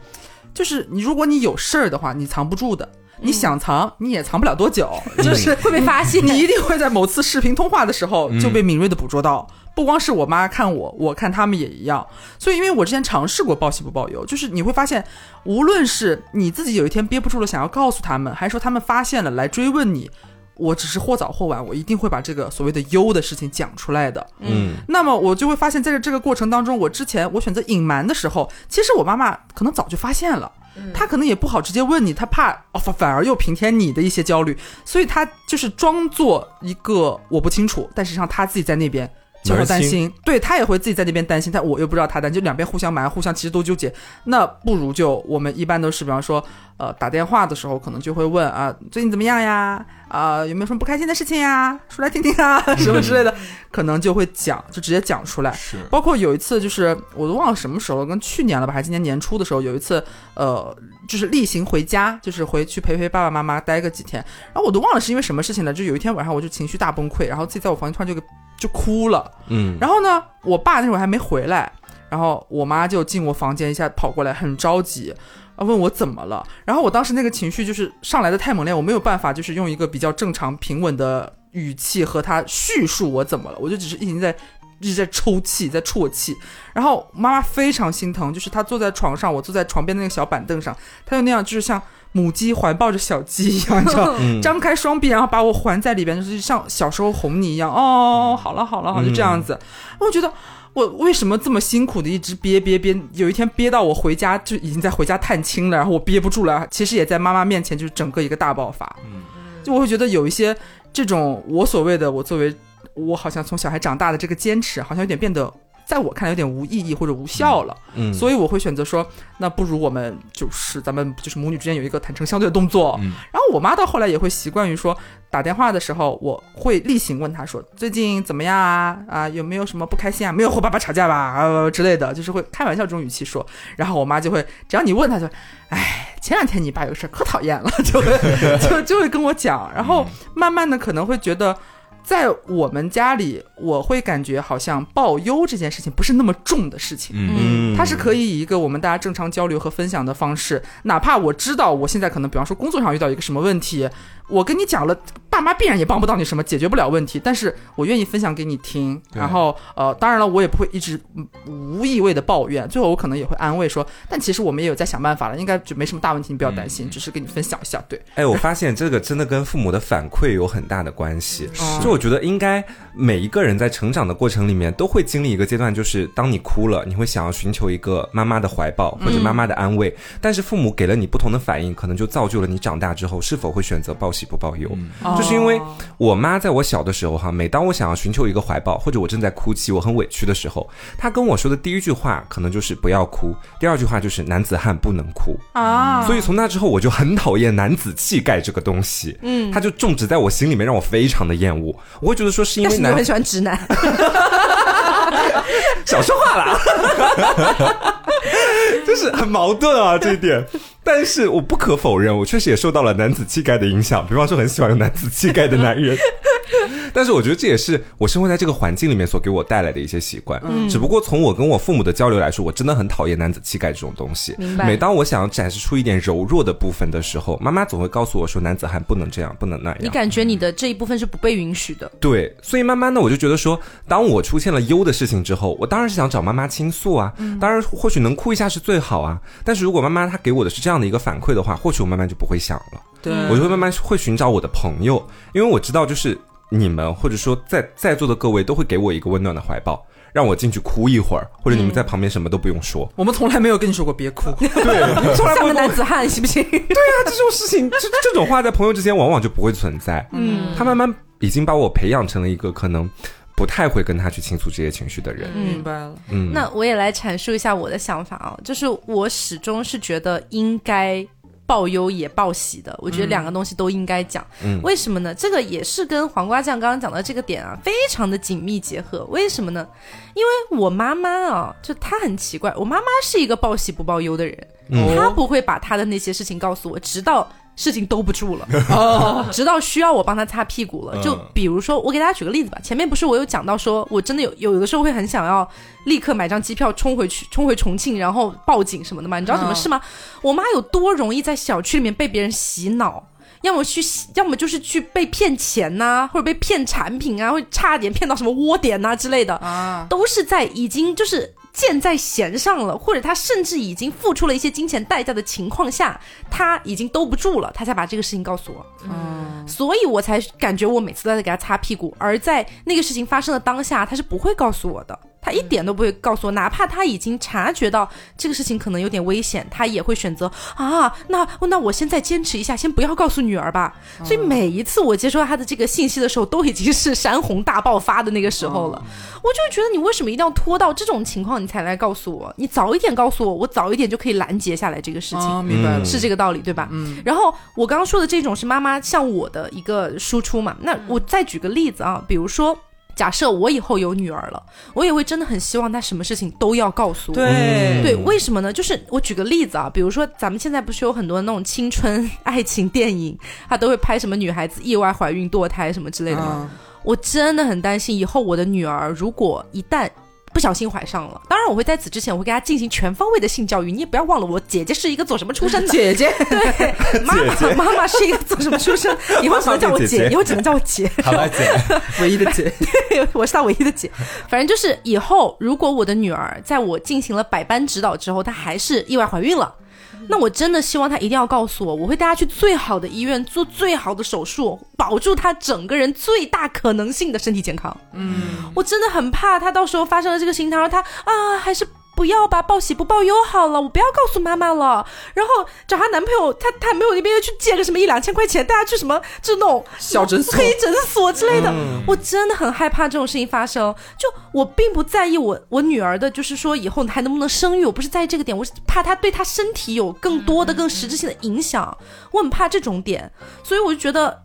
就是你如果你有事儿的话，你藏不住的。你想藏，你也藏不了多久，就是 会被发现。你一定会在某次视频通话的时候就被敏锐的捕捉到。不光是我妈看我，我看他们也一样。所以，因为我之前尝试过报喜不报忧，就是你会发现，无论是你自己有一天憋不住了想要告诉他们，还是说他们发现了来追问你。我只是或早或晚，我一定会把这个所谓的优的事情讲出来的。嗯，那么我就会发现，在这个过程当中，我之前我选择隐瞒的时候，其实我妈妈可能早就发现了，她可能也不好直接问你，她怕哦反反而又平添你的一些焦虑，所以她就是装作一个我不清楚，但实际上她自己在那边。就会担心，对他也会自己在那边担心，但我又不知道他担心，就两边互相瞒，互相其实都纠结。那不如就我们一般都是，比方说，呃，打电话的时候可能就会问啊，最近怎么样呀？啊，有没有什么不开心的事情呀？说来听听啊，什么之类的，可能就会讲，就直接讲出来。是，包括有一次，就是我都忘了什么时候了，跟去年了吧，还是今年年初的时候，有一次，呃，就是例行回家，就是回去陪陪爸爸妈妈待个几天，然后我都忘了是因为什么事情了，就有一天晚上我就情绪大崩溃，然后自己在我房间突然就给。就哭了，嗯，然后呢，我爸那会儿还没回来，然后我妈就进我房间，一下跑过来，很着急，啊，问我怎么了。然后我当时那个情绪就是上来的太猛烈，我没有办法，就是用一个比较正常平稳的语气和他叙述我怎么了，我就只是一直在一直在抽泣，在啜泣。然后妈妈非常心疼，就是她坐在床上，我坐在床边的那个小板凳上，她就那样，就是像。母鸡环抱着小鸡一样，你知道，张开双臂，然后把我环在里边，就是像小时候哄你一样。哦，好了好了，好，就这样子。我觉得我为什么这么辛苦的一直憋憋憋，有一天憋到我回家就已经在回家探亲了，然后我憋不住了，其实也在妈妈面前就是整个一个大爆发。嗯，就我会觉得有一些这种我所谓的我作为我好像从小孩长大的这个坚持，好像有点变得。在我看来有点无意义或者无效了，嗯，所以我会选择说，那不如我们就是咱们就是母女之间有一个坦诚相对的动作。然后我妈到后来也会习惯于说，打电话的时候我会例行问她说最近怎么样啊啊有没有什么不开心啊没有和爸爸吵架吧 啊之类的，就是会开玩笑这种语气说。然后我妈就会只要你问她就，哎前两天你爸有事可讨厌了，就会 就就会跟我讲。然后慢慢的可能会觉得。在我们家里，我会感觉好像报忧这件事情不是那么重的事情，嗯，它是可以以一个我们大家正常交流和分享的方式，哪怕我知道我现在可能，比方说工作上遇到一个什么问题。我跟你讲了，爸妈必然也帮不到你什么，解决不了问题。但是我愿意分享给你听。然后，呃，当然了，我也不会一直无意味的抱怨。最后，我可能也会安慰说，但其实我们也有在想办法了，应该就没什么大问题，你不要担心，只是跟你分享一下。对，哎，我发现这个真的跟父母的反馈有很大的关系。就我觉得，应该每一个人在成长的过程里面都会经历一个阶段，就是当你哭了，你会想要寻求一个妈妈的怀抱或者妈妈的安慰。但是父母给了你不同的反应，可能就造就了你长大之后是否会选择报。喜不报忧，就是因为我妈在我小的时候哈，每当我想要寻求一个怀抱，或者我正在哭泣，我很委屈的时候，她跟我说的第一句话可能就是不要哭，第二句话就是男子汉不能哭啊。所以从那之后，我就很讨厌男子气概这个东西，嗯，他就种植在我心里面，让我非常的厌恶。我会觉得说是因为男很喜欢直男，少说话啦，就是很矛盾啊这一点。但是我不可否认，我确实也受到了男子气概的影响，比方说很喜欢有男子气概的男人。但是我觉得这也是我生活在这个环境里面所给我带来的一些习惯。嗯，只不过从我跟我父母的交流来说，我真的很讨厌男子气概这种东西。明白。每当我想要展示出一点柔弱的部分的时候，妈妈总会告诉我说：“男子汉不能这样，不能那样。”你感觉你的这一部分是不被允许的。对，所以慢慢的我就觉得说，当我出现了优的事情之后，我当然是想找妈妈倾诉啊。嗯。当然，或许能哭一下是最好啊。但是如果妈妈她给我的是这样的一个反馈的话，或许我慢慢就不会想了。对。我就会慢慢会寻找我的朋友，因为我知道就是。你们或者说在在座的各位都会给我一个温暖的怀抱，让我进去哭一会儿，或者你们在旁边什么都不用说。我们从来没有跟你说过别哭，对，从来像个男子汉行不行？对啊，这种事情，这这种话在朋友之间往往就不会存在。嗯，他慢慢已经把我培养成了一个可能不太会跟他去倾诉这些情绪的人。明白了。嗯，那我也来阐述一下我的想法啊，就是我始终是觉得应该。报忧也报喜的，我觉得两个东西都应该讲。嗯为什么呢？这个也是跟黄瓜酱刚刚讲的这个点啊，非常的紧密结合。为什么呢？因为我妈妈啊，就她很奇怪，我妈妈是一个报喜不报忧的人，她不会把她的那些事情告诉我，直到。事情兜不住了，直到需要我帮他擦屁股了。就比如说，我给大家举个例子吧。前面不是我有讲到，说我真的有有的时候会很想要立刻买张机票冲回去，冲回重庆，然后报警什么的嘛？你知道什么事吗？我妈有多容易在小区里面被别人洗脑，要么去，要么就是去被骗钱呐，或者被骗产品啊，会差点骗到什么窝点呐之类的啊，都是在已经就是。箭在弦上了，或者他甚至已经付出了一些金钱代价的情况下，他已经兜不住了，他才把这个事情告诉我。嗯，所以我才感觉我每次都在给他擦屁股，而在那个事情发生的当下，他是不会告诉我的。他一点都不会告诉我，哪怕他已经察觉到这个事情可能有点危险，他也会选择啊，那那我现在坚持一下，先不要告诉女儿吧。所以每一次我接收到他的这个信息的时候，都已经是山洪大爆发的那个时候了。我就觉得你为什么一定要拖到这种情况你才来告诉我？你早一点告诉我，我早一点就可以拦截下来这个事情。明白了，是这个道理对吧？嗯。然后我刚刚说的这种是妈妈向我的一个输出嘛？那我再举个例子啊，比如说。假设我以后有女儿了，我也会真的很希望她什么事情都要告诉我。对对，为什么呢？就是我举个例子啊，比如说咱们现在不是有很多那种青春爱情电影，他都会拍什么女孩子意外怀孕、堕胎什么之类的吗？我真的很担心以后我的女儿如果一旦。不小心怀上了，当然我会在此之前，我会给他进行全方位的性教育。你也不要忘了，我姐姐是一个做什么出身的？姐姐，对，妈妈妈妈是一个做什么出身？以后只能叫我姐，以后只能叫我姐。好吧，姐，唯一的姐，对，我是她唯一的姐。反正就是以后，如果我的女儿在我进行了百般指导之后，她还是意外怀孕了。那我真的希望他一定要告诉我，我会带他去最好的医院做最好的手术，保住他整个人最大可能性的身体健康。嗯，我真的很怕他到时候发生了这个心疼，他啊还是。不要吧，报喜不报忧好了，我不要告诉妈妈了。然后找她男朋友，她她没有那边又去借个什么一两千块钱，带她去什么就那种小诊所、黑诊所之类的。我真的很害怕这种事情发生。就我并不在意我我女儿的，就是说以后还能不能生育，我不是在意这个点，我是怕她对她身体有更多的、更实质性的影响。我很怕这种点，所以我就觉得。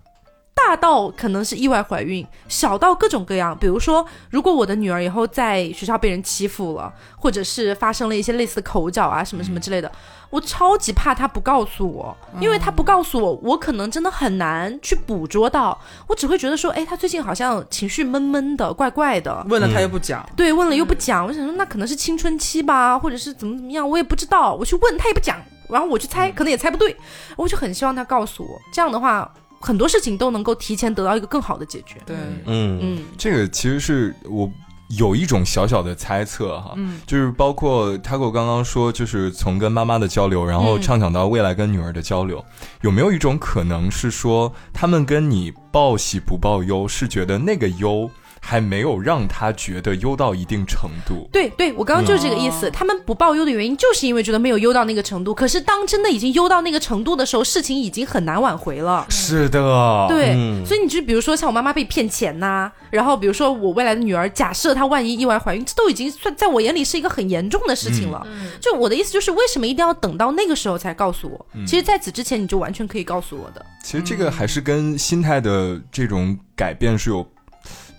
大到可能是意外怀孕，小到各种各样。比如说，如果我的女儿以后在学校被人欺负了，或者是发生了一些类似的口角啊什么什么之类的，我超级怕她不告诉我，因为她不告诉我，我可能真的很难去捕捉到。我只会觉得说，哎，她最近好像情绪闷闷的，怪怪的。问了她又不讲，对，问了又不讲。我想说，那可能是青春期吧，或者是怎么怎么样，我也不知道。我去问她也不讲，然后我去猜，可能也猜不对。我就很希望她告诉我，这样的话。很多事情都能够提前得到一个更好的解决。对，嗯嗯，这个其实是我有一种小小的猜测哈，嗯，就是包括他给我刚刚说，就是从跟妈妈的交流，然后畅想到未来跟女儿的交流，有没有一种可能是说，他们跟你报喜不报忧，是觉得那个忧。还没有让他觉得优到一定程度。对对，我刚刚就是这个意思。他们不报优的原因，就是因为觉得没有优到那个程度。可是当真的已经优到那个程度的时候，事情已经很难挽回了。是的，对。所以你就比如说像我妈妈被骗钱呐，然后比如说我未来的女儿，假设她万一意外怀孕，这都已经算在我眼里是一个很严重的事情了。就我的意思就是，为什么一定要等到那个时候才告诉我？其实在此之前，你就完全可以告诉我的。其实这个还是跟心态的这种改变是有。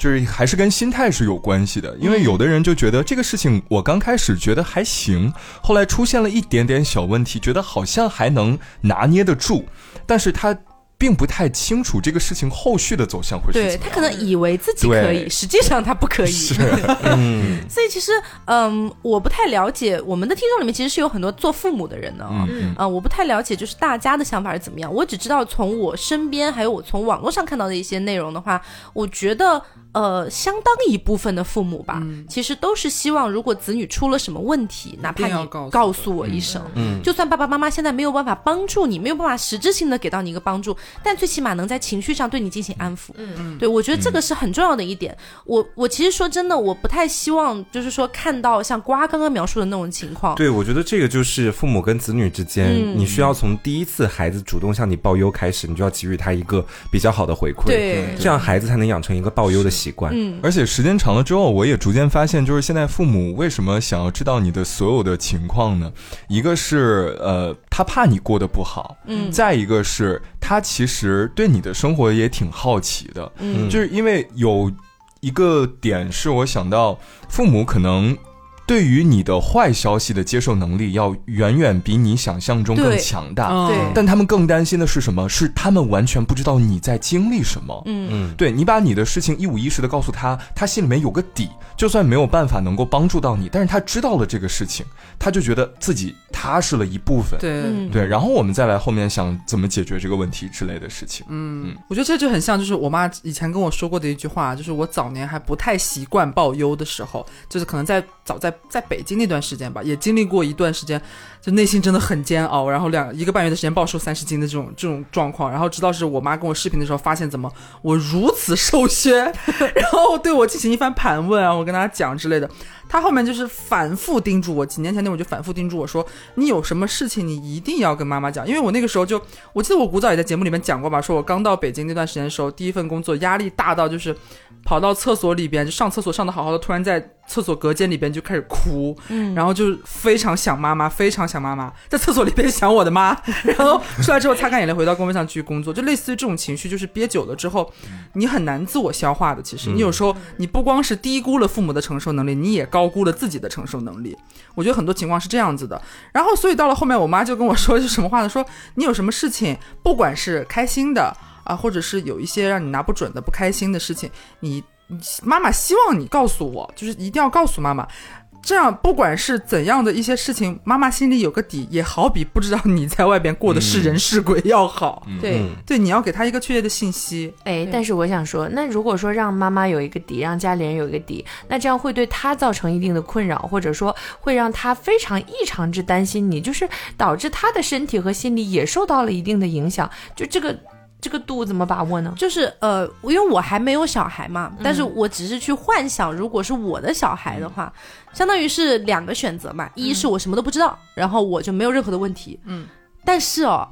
就是还是跟心态是有关系的。因为有的人就觉得这个事情我刚开始觉得还行，后来出现了一点点小问题，觉得好像还能拿捏得住，但是他。并不太清楚这个事情后续的走向会是怎对他可能以为自己可以，实际上他不可以。是，嗯，所以其实，嗯，我不太了解我们的听众里面其实是有很多做父母的人的啊，嗯啊，我不太了解就是大家的想法是怎么样。我只知道从我身边还有我从网络上看到的一些内容的话，我觉得。呃，相当一部分的父母吧，其实都是希望，如果子女出了什么问题，哪怕你告诉我一声，嗯。就算爸爸妈妈现在没有办法帮助你，没有办法实质性的给到你一个帮助，但最起码能在情绪上对你进行安抚。嗯。嗯，对我觉得这个是很重要的一点。我我其实说真的，我不太希望就是说看到像瓜刚刚描述的那种情况。对，我觉得这个就是父母跟子女之间，嗯。你需要从第一次孩子主动向你报忧开始，你就要给予他一个比较好的回馈，对。这样孩子才能养成一个报忧的习惯。嗯，而且时间长了之后，我也逐渐发现，就是现在父母为什么想要知道你的所有的情况呢？一个是呃，他怕你过得不好，嗯再一个是他其实对你的生活也挺好奇的，嗯就是因为有一个点是我想到，父母可能。对于你的坏消息的接受能力要远远比你想象中更强大，嗯。对。但他们更担心的是什么？是他们完全不知道你在经历什么。嗯。嗯，对你把你的事情一五一十的告诉他，他心里面有个底，就算没有办法能够帮助到你，但是他知道了这个事情，他就觉得自己踏实了一部分。对，嗯对，然后我们再来后面想怎么解决这个问题之类的事情。嗯，我觉得这就很像，就是我妈以前跟我说过的一句话，就是我早年还不太习惯报忧的时候，就是可能在早在在北京那段时间吧，也经历过一段时间，就内心真的很煎熬，然后两一个半月的时间暴瘦三十斤的这种这种状况，然后直到是我妈跟我视频的时候，发现怎么我如此瘦削，然后对我进行一番盘问啊，我跟她讲之类的。她后面就是反复叮嘱我，几年前那我就反复叮嘱我说，你有什么事情你一定要跟妈妈讲，因为我那个时候就，我记得我古早也在节目里面讲过吧，说我刚到北京那段时间的时候，第一份工作压力大到就是跑到厕所里边就上厕所上的好好的，突然在厕所隔间里边就开始哭，嗯然后就非常想妈妈，非常想妈妈，在厕所里边想我的妈，然后出来之后擦干眼泪回到工位上继续工作，就类似于这种情绪，就是憋久了之后，你很难自我消化的。其实你有时候你不光是低估了父母的承受能力，你也高估了自己的承受能力。我觉得很多情况是这样子的。然后所以到了后面，我妈就跟我说句什么话呢？说你有什么事情，不管是开心的啊，或者是有一些让你拿不准的不开心的事情，你你妈妈希望你告诉我，就是一定要告诉妈妈。这样，不管是怎样的一些事情，妈妈心里有个底，也好比不知道你在外边过的是人是鬼要好。对，嗯对，你要给她一个确切的信息。哎，但是我想说，那如果说让妈妈有一个底，让家里人有一个底，那这样会对她造成一定的困扰，或者说会让她非常异常之担心你，就是导致她的身体和心理也受到了一定的影响。就这个这个度怎么把握呢？就是呃，因为我还没有小孩嘛，但是我只是去幻想，如果是我的小孩的话，相当于是两个选择嘛，一是我什么都不知道，然后我就没有任何的问题，嗯，但是哦，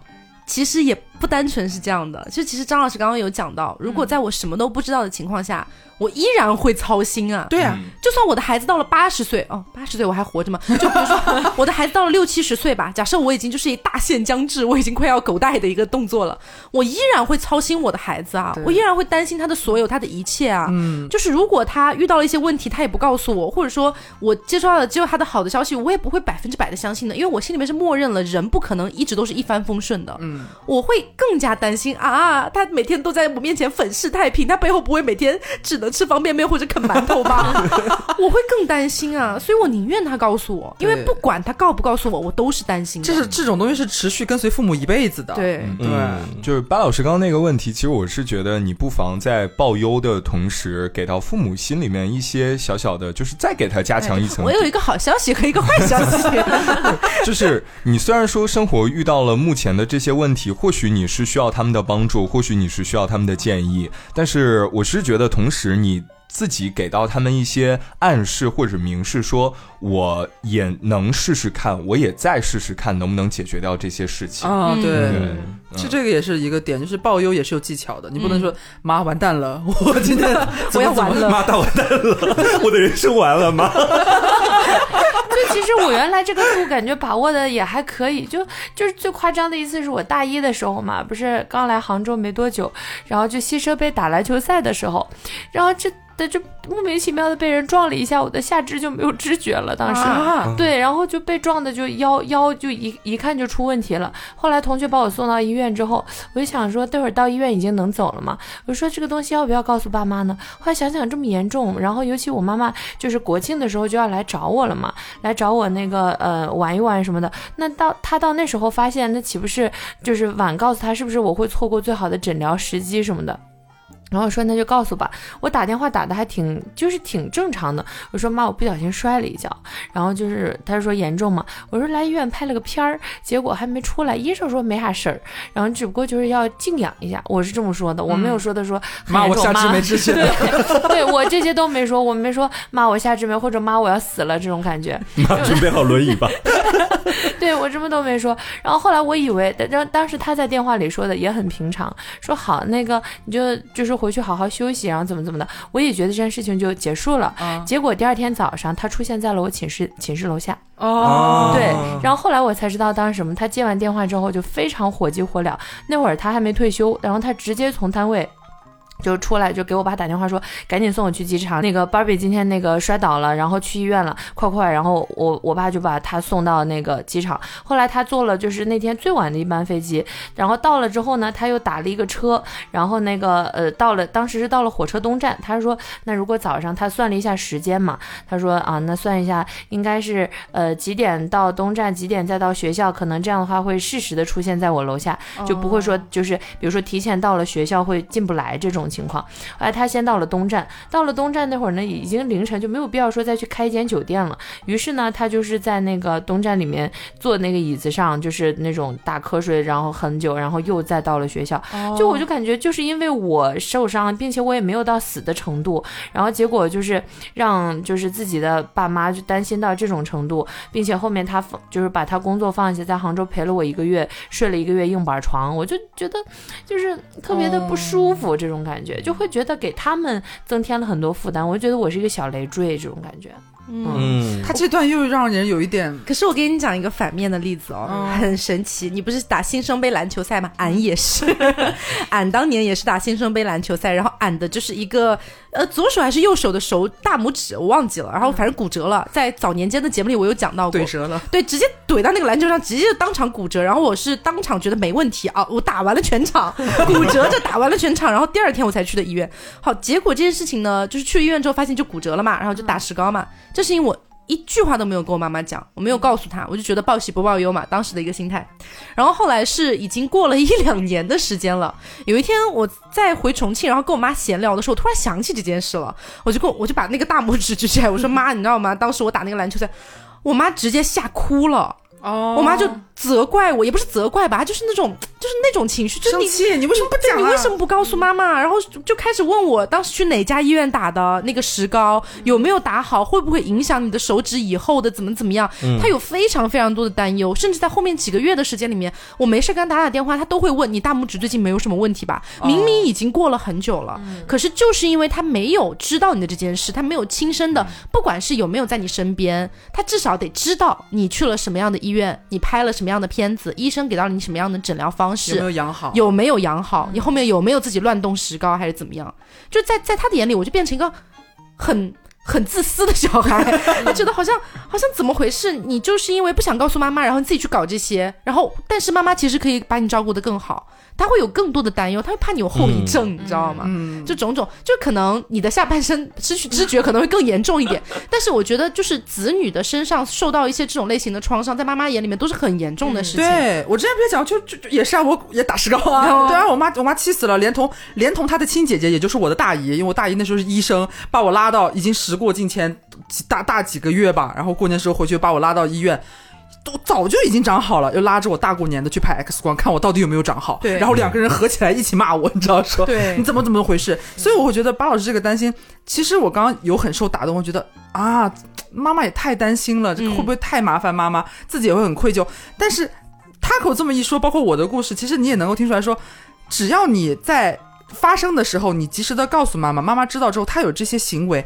其实也不单纯是这样的，就其实张老师刚刚有讲到，如果在我什么都不知道的情况下，我依然会操心啊，对啊，就算我的孩子到了八十岁，哦，八十岁我还活着吗？就比如说 我的孩子到了六七十岁吧，假设我已经就是一大限将至，我已经快要狗带的一个动作了，我依然会操心我的孩子啊，我依然会担心他的所有，他的一切啊。嗯，就是如果他遇到了一些问题，他也不告诉我，或者说我接收到的只有他的好的消息，我也不会百分之百的相信的，因为我心里面是默认了人不可能一直都是一帆风顺的。嗯，我会更加担心啊，他每天都在我面前粉饰太平，他背后不会每天只能吃方便面或者啃馒头吧？我会更担心啊，所以我宁愿他告诉我，因为不管他告不告诉我，我都是担心的。这是这种东西是持续跟随父母一辈子的。对，对嗯就是巴老师刚刚那个问题，其实我是觉得你不妨在报忧的同时，给到父母心里面一些小小的，就是再给他加强一层我有一个好消息和一个坏消息。就是你虽然说生活遇到了目前的这些问题，或许你是需要他们的帮助，或许你是需要他们的建议，但是我是觉得，同时你自己给到他们一些暗示或者明示，说我也能试试看，我也再试试看，能不能解决掉这些事情。啊，嗯对。对，其实这个也是一个点，就是报忧也是有技巧的，你不能说妈完蛋了，我今天 我要完了妈大完蛋了，我的人生完了吗？其实我原来这个度感觉把握的也还可以，就就是最夸张的一次是我大一的时候嘛，不是刚来杭州没多久，然后就西社杯打篮球赛的时候，然后这。但就莫名其妙的被人撞了一下，我的下肢就没有知觉了。当时，对，然后就被撞的就腰腰就一一看就出问题了。后来同学把我送到医院之后，我就想说，待会儿到医院已经能走了嘛。我说这个东西要不要告诉爸妈呢？后来想想这么严重，然后尤其我妈妈就是国庆的时候就要来找我了嘛，来找我那个呃玩一玩什么的。那到她到那时候发现，那岂不是就是晚告诉她，是不是我会错过最好的诊疗时机什么的？然后说那就告诉吧，我打电话打的还挺就是挺正常的。我说妈，我不小心摔了一跤，然后就是他说严重吗？我说来医院拍了个片儿，结果还没出来，医生说没啥事儿，然后只不过就是要静养一下。我是这么说的，我没有说的说妈我下肢没知觉，对我这些都没说，我没说妈我下肢没或者妈我要死了这种感觉。妈准备好轮椅吧。对我什么都没说。然后后来我以为，当当时他在电话里说的也很平常，说好那个你就就是。回去好好休息，然后怎么怎么的，我也觉得这件事情就结束了。结果第二天早上，他出现在了我寝室寝室楼下。哦，对，然后后来我才知道当时什么。他接完电话之后就非常火急火燎，那会儿他还没退休，然后他直接从单位。就出来就给我爸打电话说，赶紧送我去机场。那个 Barbie 今天那个摔倒了，然后去医院了，快快！然后我我爸就把他送到那个机场。后来他坐了就是那天最晚的一班飞机，然后到了之后呢，他又打了一个车，然后那个呃到了，当时是到了火车东站。他说，那如果早上他算了一下时间嘛，他说啊，那算一下应该是呃几点到东站，几点再到学校，可能这样的话会适时的出现在我楼下，就不会说就是比如说提前到了学校会进不来这种。情况，后来他先到了东站，到了东站那会儿呢，已经凌晨，就没有必要说再去开一间酒店了。于是呢，他就是在那个东站里面坐那个椅子上，就是那种打瞌睡，然后很久，然后又再到了学校。就我就感觉，就是因为我受伤，并且我也没有到死的程度，然后结果就是让就是自己的爸妈就担心到这种程度，并且后面他就是把他工作放下，在杭州陪了我一个月，睡了一个月硬板床，我就觉得就是特别的不舒服，这种感觉。感觉就会觉得给他们增添了很多负担，我就觉得我是一个小累赘这种感觉。嗯，他这段又让人有一点。可是我给你讲一个反面的例子哦，很神奇。你不是打新生杯篮球赛吗？俺也是，俺当年也是打新生杯篮球赛，然后俺的就是一个呃左手还是右手的手大拇指我忘记了，然后反正骨折了。在早年间的节目里我有讲到过，怼折了，对，直接怼到那个篮球上，直接就当场骨折。然后我是当场觉得没问题啊，我打完了全场，骨折就打完了全场，然后第二天我才去的医院。好，结果这件事情呢，就是去医院之后发现就骨折了嘛，然后就打石膏嘛。这事情我一句话都没有跟我妈妈讲，我没有告诉她，我就觉得报喜不报忧嘛，当时的一个心态。然后后来是已经过了一两年的时间了，有一天我在回重庆，然后跟我妈闲聊的时候，突然想起这件事了，我就跟我就把那个大拇指举起来，我说妈，你知道吗？当时我打那个篮球赛，我妈直接吓哭了。哦，我妈就责怪我，也不是责怪吧，就是那种，就是那种情绪，生气，你为什么不讲？你为什么不告诉妈妈？然后就开始问我，当时去哪家医院打的那个石膏有没有打好，会不会影响你的手指以后的怎么怎么样？她有非常非常多的担忧，甚至在后面几个月的时间里面，我没事跟她打打电话，她都会问你大拇指最近没有什么问题吧？明明已经过了很久了，可是就是因为她没有知道你的这件事，她没有亲身的，不管是有没有在你身边，她至少得知道你去了什么样的医。医院，你拍了什么样的片子？医生给到你什么样的诊疗方式？有没有养好？有没有养好？你后面有没有自己乱动石膏还是怎么样？就在在他的眼里，我就变成一个很很自私的小孩。他觉得好像好像怎么回事？你就是因为不想告诉妈妈，然后你自己去搞这些，然后但是妈妈其实可以把你照顾得更好。他会有更多的担忧，他会怕你有后遗症，你知道吗？嗯，就种种，就可能你的下半身失去知觉可能会更严重一点。但是我觉得，就是子女的身上受到一些这种类型的创伤，在妈妈眼里面都是很严重的事情。对我之前不是讲，就就也是啊，我也打石膏啊。对啊，我妈我妈气死了，连同连同她的亲姐姐，也就是我的大姨，因为我大姨那时候是医生，把我拉到已经时过境迁，大大几个月吧，然后过年时候回去把我拉到医院。都早就已经长好了，又拉着我大过年的去拍 X 光，看我到底有没有长好。对，然后两个人合起来一起骂我，你知道说，对，你怎么怎么回事？所以我会觉得巴老师这个担心，其实我刚刚有很受打动，我觉得啊，妈妈也太担心了，这个会不会太麻烦妈妈？自己也会很愧疚。但是他口这么一说，包括我的故事，其实你也能够听出来说，只要你在发生的时候，你及时的告诉妈妈，妈妈知道之后，她有这些行为。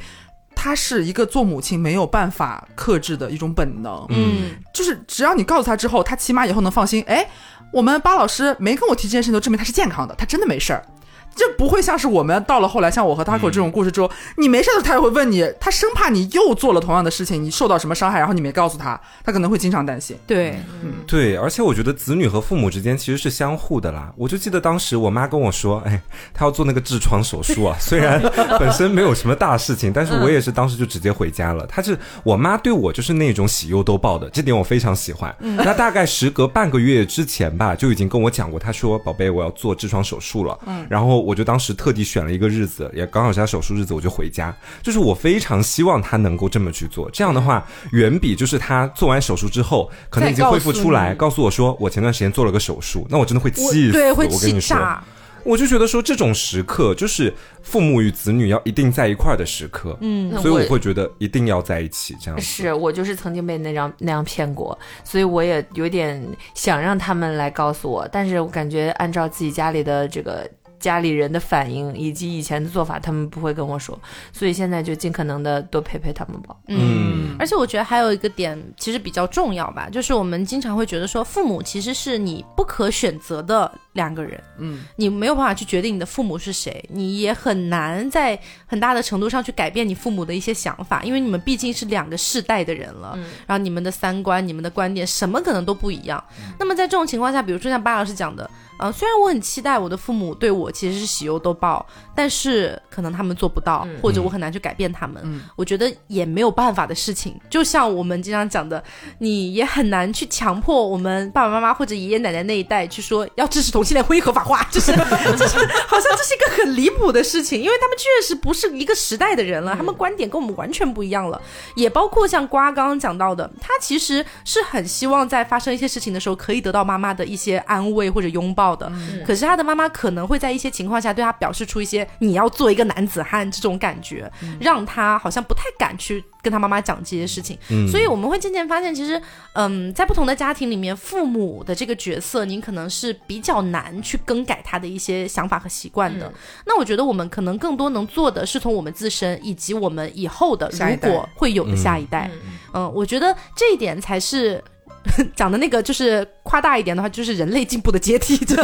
他是一个做母亲没有办法克制的一种本能，嗯，就是只要你告诉他之后，他起码以后能放心。哎，我们巴老师没跟我提这件事情，就证明他是健康的，他真的没事儿。就不会像是我们到了后来，像我和 Taco 这种故事之后，你没事的时候他也会问你，他生怕你又做了同样的事情，你受到什么伤害，然后你没告诉他，他可能会经常担心。对，嗯，对，而且我觉得子女和父母之间其实是相互的啦。我就记得当时我妈跟我说，哎，她要做那个痔疮手术啊，虽然本身没有什么大事情，但是我也是当时就直接回家了。她是我妈对我就是那种喜忧都报的，这点我非常喜欢。那大概时隔半个月之前吧，就已经跟我讲过，她说宝贝，我要做痔疮手术了。嗯，然后我就当时特地选了一个日子，也刚好是他手术日子，我就回家。就是我非常希望他能够这么去做，这样的话远比就是他做完手术之后可能已经恢复出来，告诉我说我前段时间做了个手术，那我真的会气死。对，会。气炸。我就觉得说这种时刻就是父母与子女要一定在一块儿的时刻，嗯所以我会觉得一定要在一起这样子。是我就是曾经被那张那样骗过，所以我也有点想让他们来告诉我，但是我感觉按照自己家里的这个家里人的反应以及以前的做法，他们不会跟我说，所以现在就尽可能的多陪陪他们吧。嗯，而且我觉得还有一个点其实比较重要吧，就是我们经常会觉得说，父母其实是你不可选择的两个人，嗯，你没有办法去决定你的父母是谁，你也很难在很大的程度上去改变你父母的一些想法，因为你们毕竟是两个世代的人了，然后你们的三观、你们的观点什么可能都不一样。那么在这种情况下，比如说像巴老师讲的，呃，虽然我很期待我的父母对我其实是喜忧都报，但是可能他们做不到，或者我很难去改变他们。我觉得也没有办法的事情，就像我们经常讲的，你也很难去强迫我们爸爸妈妈或者爷爷奶奶那一代去说要支持同性恋婚姻合法化，就是就是好像这是一个很离谱的事情，因为他们确实不是一个时代的人了，他们观点跟我们完全不一样了。也包括像瓜刚刚讲到的，他其实是很希望在发生一些事情的时候可以得到妈妈的一些安慰或者拥抱的，可是他的妈妈可能会在一些情况下对他表示出一些你要做一个男子汉这种感觉，让他好像不太敢去跟他妈妈讲这些事情。嗯。所以我们会渐渐发现，其实，嗯，在不同的家庭里面，父母的这个角色，您可能是比较难去更改他的一些想法和习惯的。那我觉得我们可能更多能做的是从我们自身以及我们以后的如果会有的下一代，嗯，我觉得这一点才是。讲的那个就是夸大一点的话，就是人类进步的阶梯，这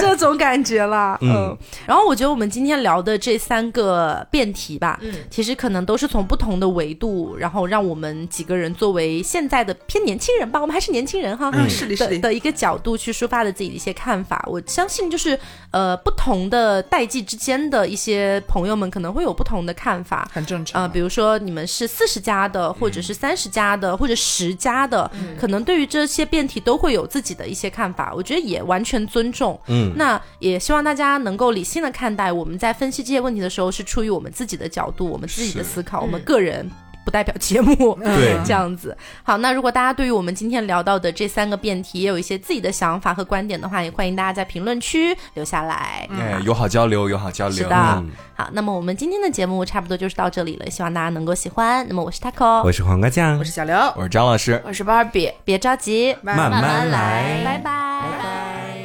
这种感觉了。嗯嗯，然后我觉得我们今天聊的这三个辩题吧，嗯其实可能都是从不同的维度，然后让我们几个人作为现在的偏年轻人吧，我们还是年轻人哈，嗯是的是的的的一个角度去抒发了自己的一些看法。我相信就是呃不同的代际之间的一些朋友们可能会有不同的看法。很正常。啊、比如说你们是四十加的，或者是三十加的，或者十加的，可能对于这些辩题都会有自己的一些看法，我觉得也完全尊重。嗯，那也希望大家能够理性的看待，我们在分析这些问题的时候，是出于我们自己的角度，我们自己的思考，我们个人。不代表节目，对这样子。好，那如果大家对于我们今天聊到的这三个辩题也有一些自己的想法和观点的话，也欢迎大家在评论区留下来。哎，友好交流，友好交流。是的嗯好，那么我们今天的节目差不多就是到这里了，希望大家能够喜欢。那么我是 Taco，我是黄瓜酱我，是小刘，我是张老师，我是芭比。别着急，慢慢来拜拜拜拜。